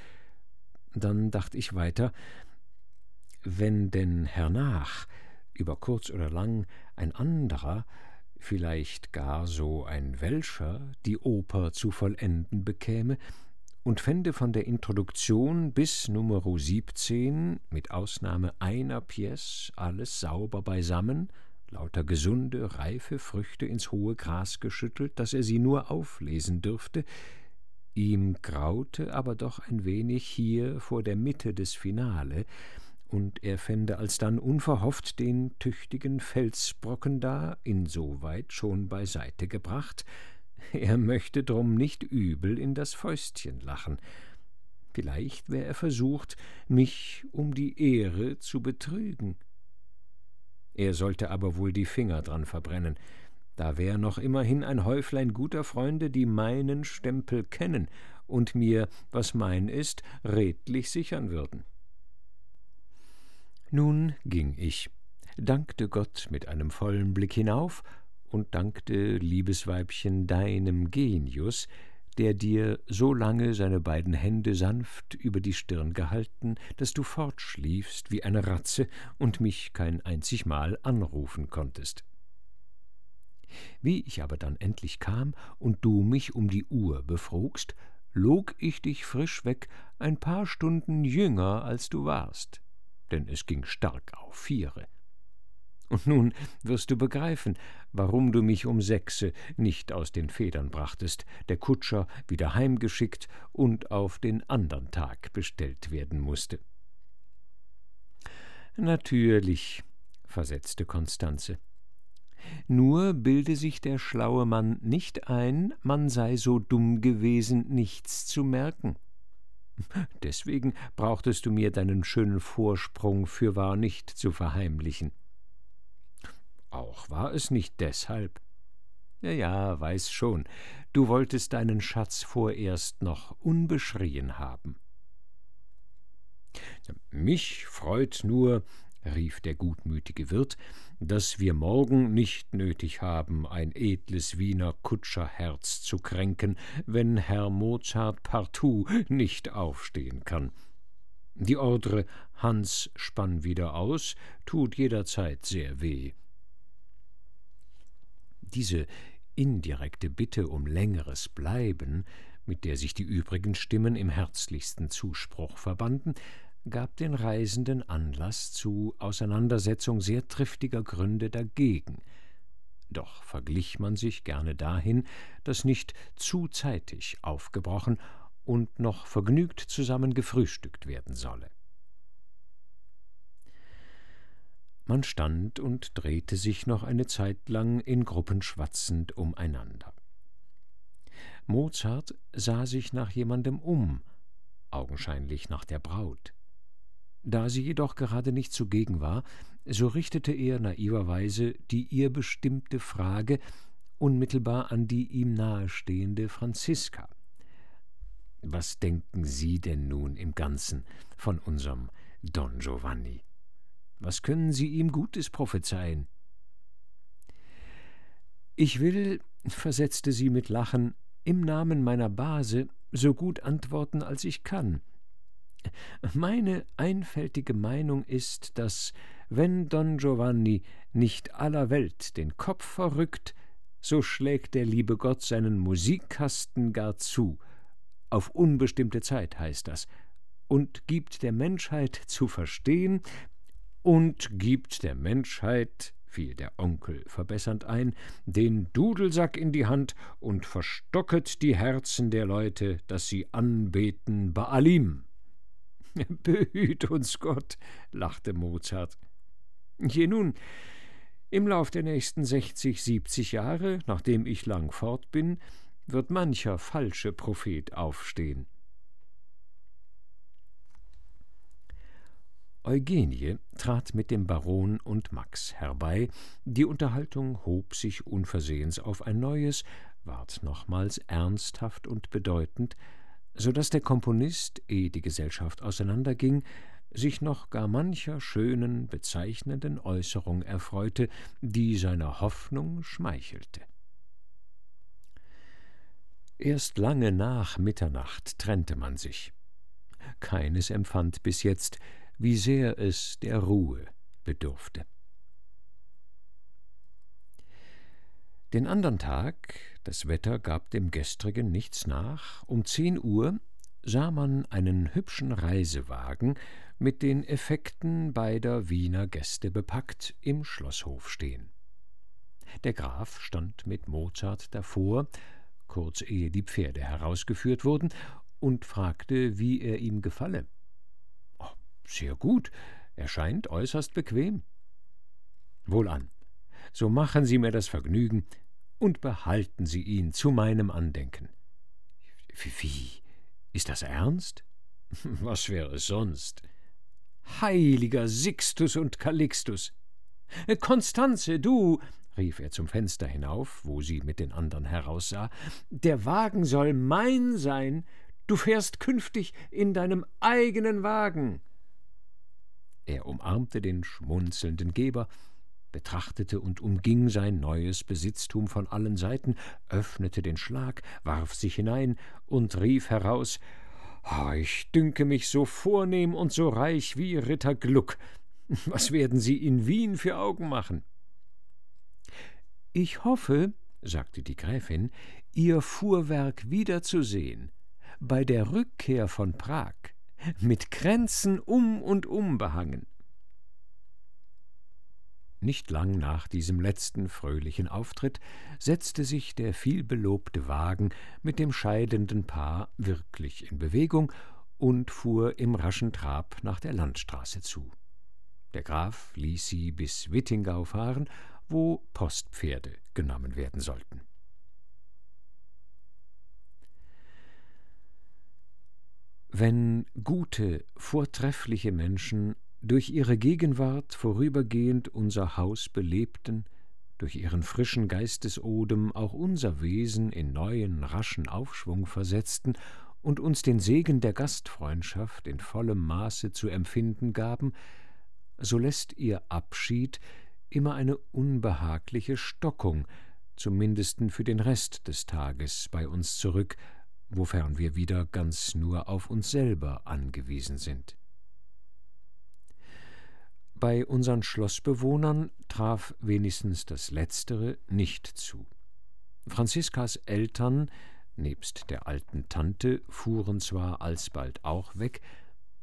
Dann dachte ich weiter, wenn denn hernach über kurz oder lang ein anderer, vielleicht gar so ein Welscher, die Oper zu vollenden bekäme und fände von der Introduktion bis Numero 17, mit Ausnahme einer Pièce, alles sauber beisammen, lauter gesunde, reife Früchte ins hohe Gras geschüttelt, dass er sie nur auflesen dürfte, ihm graute aber doch ein wenig hier vor der Mitte des Finale, und er fände alsdann unverhofft den tüchtigen Felsbrocken da insoweit schon beiseite gebracht, er möchte drum nicht übel in das Fäustchen lachen. Vielleicht wär er versucht, mich um die Ehre zu betrügen. Er sollte aber wohl die Finger dran verbrennen, da wär noch immerhin ein Häuflein guter Freunde, die meinen Stempel kennen und mir, was mein ist, redlich sichern würden. Nun ging ich, dankte Gott mit einem vollen Blick hinauf und dankte, liebes Weibchen, deinem Genius, der dir so lange seine beiden Hände sanft über die Stirn gehalten, dass du fortschliefst wie eine Ratze und mich kein einzig Mal anrufen konntest. Wie ich aber dann endlich kam und du mich um die Uhr befrugst, log ich dich frisch weg ein paar Stunden jünger, als du warst denn es ging stark auf Viere. Und nun wirst du begreifen, warum du mich um Sechse nicht aus den Federn brachtest, der Kutscher wieder heimgeschickt und auf den andern Tag bestellt werden musste. Natürlich, versetzte Konstanze. Nur bilde sich der schlaue Mann nicht ein, man sei so dumm gewesen, nichts zu merken. [laughs] Deswegen brauchtest du mir deinen schönen Vorsprung fürwahr nicht zu verheimlichen. Auch war es nicht deshalb. Ja, ja, weiß schon, du wolltest deinen Schatz vorerst noch unbeschrien haben. Mich freut nur, rief der gutmütige Wirt, dass wir morgen nicht nötig haben, ein edles Wiener Kutscherherz zu kränken, wenn Herr Mozart partout nicht aufstehen kann. Die Ordre Hans spann wieder aus tut jederzeit sehr weh. Diese indirekte Bitte um längeres Bleiben, mit der sich die übrigen Stimmen im herzlichsten Zuspruch verbanden, gab den Reisenden Anlass zu Auseinandersetzung sehr triftiger Gründe dagegen. Doch verglich man sich gerne dahin, dass nicht zu zeitig aufgebrochen und noch vergnügt zusammen gefrühstückt werden solle. Man stand und drehte sich noch eine Zeit lang in Gruppen schwatzend umeinander. Mozart sah sich nach jemandem um, augenscheinlich nach der Braut. Da sie jedoch gerade nicht zugegen war, so richtete er naiverweise die ihr bestimmte Frage unmittelbar an die ihm nahestehende Franziska. Was denken Sie denn nun im Ganzen von unserem Don Giovanni? Was können Sie ihm Gutes prophezeien? Ich will, versetzte sie mit Lachen, im Namen meiner Base so gut antworten, als ich kann. Meine einfältige Meinung ist, dass, wenn Don Giovanni nicht aller Welt den Kopf verrückt, so schlägt der liebe Gott seinen Musikkasten gar zu, auf unbestimmte Zeit heißt das, und gibt der Menschheit zu verstehen, und gibt der Menschheit, fiel der Onkel verbessernd ein, den Dudelsack in die Hand und verstocket die Herzen der Leute, dass sie anbeten Baalim. [laughs] Behüt uns Gott, lachte Mozart. Je nun, im Lauf der nächsten sechzig, siebzig Jahre, nachdem ich lang fort bin, wird mancher falsche Prophet aufstehen. Eugenie trat mit dem Baron und Max herbei, die Unterhaltung hob sich unversehens auf ein neues, ward nochmals ernsthaft und bedeutend, so dass der Komponist, ehe die Gesellschaft auseinanderging, sich noch gar mancher schönen, bezeichnenden Äußerung erfreute, die seiner Hoffnung schmeichelte. Erst lange nach Mitternacht trennte man sich. Keines empfand bis jetzt, wie sehr es der Ruhe bedurfte. Den andern Tag, das Wetter gab dem gestrigen nichts nach, um zehn Uhr sah man einen hübschen Reisewagen mit den Effekten beider Wiener Gäste bepackt im Schlosshof stehen. Der Graf stand mit Mozart davor, kurz ehe die Pferde herausgeführt wurden, und fragte, wie er ihm gefalle. Oh, sehr gut, er scheint äußerst bequem. Wohlan, so machen Sie mir das Vergnügen und behalten Sie ihn zu meinem Andenken. Wie, ist das ernst? [laughs] Was wäre es sonst? Heiliger Sixtus und Calixtus! Konstanze, du, rief er zum Fenster hinauf, wo sie mit den anderen heraussah, der Wagen soll mein sein, du fährst künftig in deinem eigenen Wagen. Er umarmte den schmunzelnden Geber, betrachtete und umging sein neues Besitztum von allen Seiten, öffnete den Schlag, warf sich hinein und rief heraus oh, Ich dünke mich so vornehm und so reich wie Ritter Gluck. Was werden Sie in Wien für Augen machen? Ich hoffe, sagte die Gräfin, Ihr Fuhrwerk wiederzusehen, bei der Rückkehr von Prag, mit Kränzen um und um behangen. Nicht lang nach diesem letzten fröhlichen Auftritt setzte sich der vielbelobte Wagen mit dem scheidenden Paar wirklich in Bewegung und fuhr im raschen Trab nach der Landstraße zu. Der Graf ließ sie bis Wittingau fahren, wo Postpferde genommen werden sollten. Wenn gute, vortreffliche Menschen durch ihre Gegenwart vorübergehend unser Haus belebten, durch ihren frischen Geistesodem auch unser Wesen in neuen, raschen Aufschwung versetzten und uns den Segen der Gastfreundschaft in vollem Maße zu empfinden gaben, so lässt ihr Abschied immer eine unbehagliche Stockung, zum mindesten für den Rest des Tages, bei uns zurück, wofern wir wieder ganz nur auf uns selber angewiesen sind. Bei unseren Schlossbewohnern traf wenigstens das Letztere nicht zu. Franziskas Eltern, nebst der alten Tante, fuhren zwar alsbald auch weg,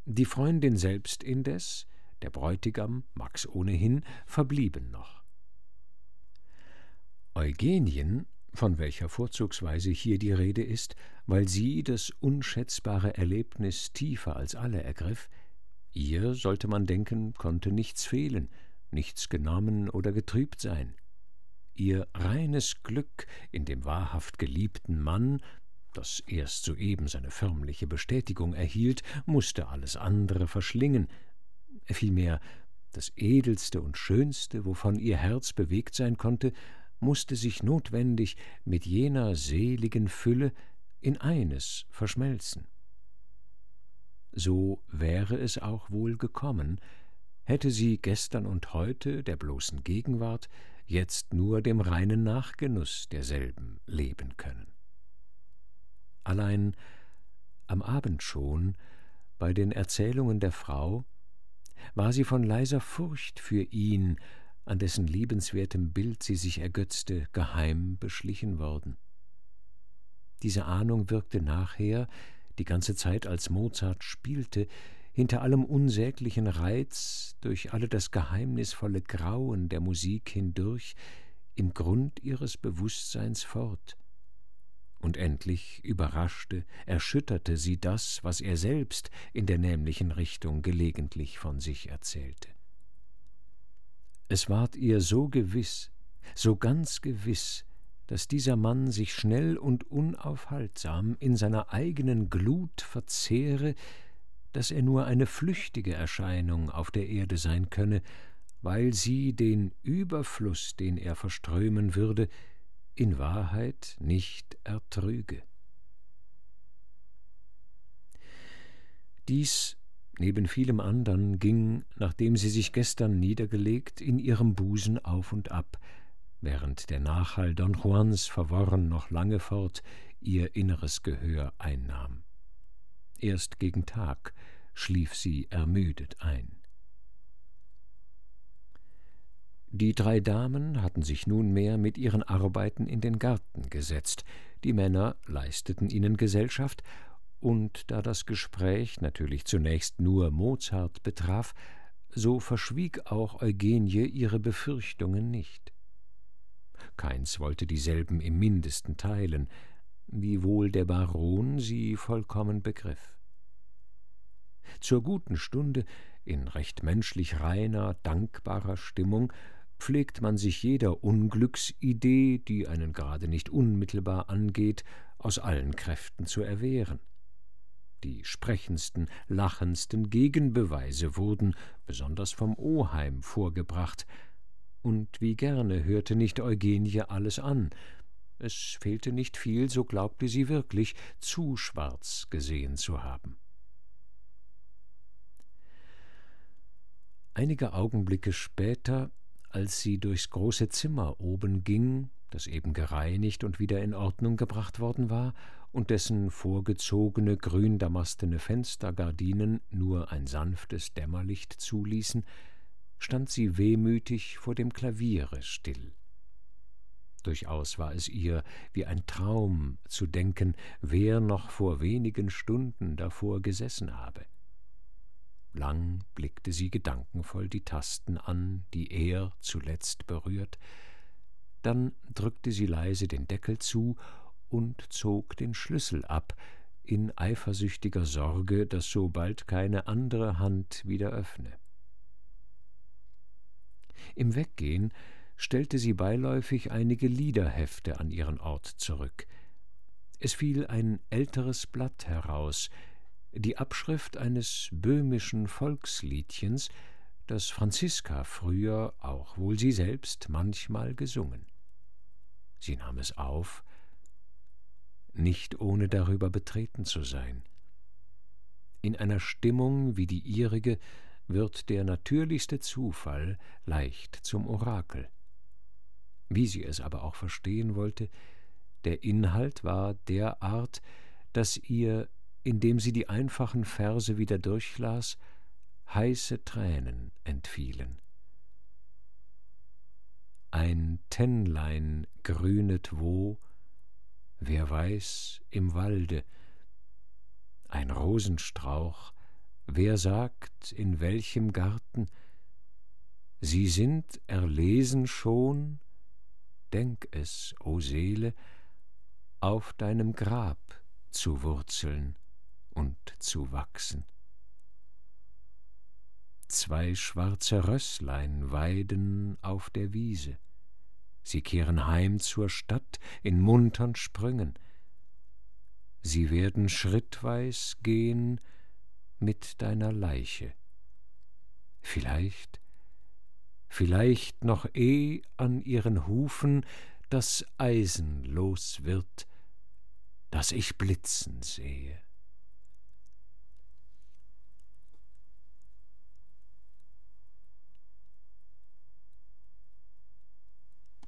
die Freundin selbst indes, der Bräutigam, Max ohnehin, verblieben noch. Eugenien von welcher vorzugsweise hier die Rede ist, weil sie das unschätzbare Erlebnis tiefer als alle ergriff, ihr, sollte man denken, konnte nichts fehlen, nichts genommen oder getrübt sein. Ihr reines Glück in dem wahrhaft geliebten Mann, das erst soeben seine förmliche Bestätigung erhielt, musste alles andere verschlingen, vielmehr das edelste und schönste, wovon ihr Herz bewegt sein konnte, musste sich notwendig mit jener seligen Fülle in eines verschmelzen. So wäre es auch wohl gekommen, hätte sie gestern und heute der bloßen Gegenwart, jetzt nur dem reinen Nachgenuss derselben leben können. Allein am Abend schon, bei den Erzählungen der Frau, war sie von leiser Furcht für ihn an dessen liebenswertem Bild sie sich ergötzte, geheim beschlichen worden. Diese Ahnung wirkte nachher, die ganze Zeit als Mozart spielte, hinter allem unsäglichen Reiz, durch alle das geheimnisvolle Grauen der Musik hindurch, im Grund ihres Bewußtseins fort. Und endlich überraschte, erschütterte sie das, was er selbst in der nämlichen Richtung gelegentlich von sich erzählte. Es ward ihr so gewiss, so ganz gewiss, dass dieser Mann sich schnell und unaufhaltsam in seiner eigenen Glut verzehre, dass er nur eine flüchtige Erscheinung auf der Erde sein könne, weil sie den Überfluß, den er verströmen würde, in Wahrheit nicht ertrüge. Dies neben vielem andern ging, nachdem sie sich gestern niedergelegt, in ihrem Busen auf und ab, während der Nachhall Don Juans verworren noch lange fort ihr inneres Gehör einnahm. Erst gegen Tag schlief sie ermüdet ein. Die drei Damen hatten sich nunmehr mit ihren Arbeiten in den Garten gesetzt, die Männer leisteten ihnen Gesellschaft, und da das Gespräch natürlich zunächst nur Mozart betraf, so verschwieg auch Eugenie ihre Befürchtungen nicht. Keins wollte dieselben im mindesten teilen, wiewohl der Baron sie vollkommen begriff. Zur guten Stunde, in recht menschlich reiner, dankbarer Stimmung, pflegt man sich jeder Unglücksidee, die einen gerade nicht unmittelbar angeht, aus allen Kräften zu erwehren. Die sprechendsten, lachendsten Gegenbeweise wurden, besonders vom Oheim, vorgebracht, und wie gerne hörte nicht Eugenie alles an. Es fehlte nicht viel, so glaubte sie wirklich, zu schwarz gesehen zu haben. Einige Augenblicke später, als sie durchs große Zimmer oben ging, das eben gereinigt und wieder in Ordnung gebracht worden war, und dessen vorgezogene gründamastene Fenstergardinen nur ein sanftes Dämmerlicht zuließen, stand sie wehmütig vor dem Klaviere still. Durchaus war es ihr wie ein Traum zu denken, wer noch vor wenigen Stunden davor gesessen habe. Lang blickte sie gedankenvoll die Tasten an, die er zuletzt berührt, dann drückte sie leise den Deckel zu und zog den Schlüssel ab, in eifersüchtiger Sorge, dass so bald keine andere Hand wieder öffne. Im Weggehen stellte sie beiläufig einige Liederhefte an ihren Ort zurück. Es fiel ein älteres Blatt heraus, die Abschrift eines böhmischen Volksliedchens, das Franziska früher, auch wohl sie selbst, manchmal gesungen. Sie nahm es auf, nicht ohne darüber betreten zu sein. In einer Stimmung wie die ihrige wird der natürlichste Zufall leicht zum Orakel. Wie sie es aber auch verstehen wollte, der Inhalt war derart, dass ihr, indem sie die einfachen Verse wieder durchlas, heiße Tränen entfielen. Ein Tennlein grünet wo, wer weiß, im Walde, ein Rosenstrauch, wer sagt, in welchem Garten, sie sind erlesen schon, denk es, o Seele, auf deinem Grab zu wurzeln und zu wachsen. Zwei schwarze Rösslein weiden auf der Wiese, sie kehren heim zur Stadt in muntern Sprüngen, sie werden schrittweis gehen mit deiner Leiche. Vielleicht, vielleicht noch eh an ihren Hufen das Eisen los wird, das ich blitzen sehe.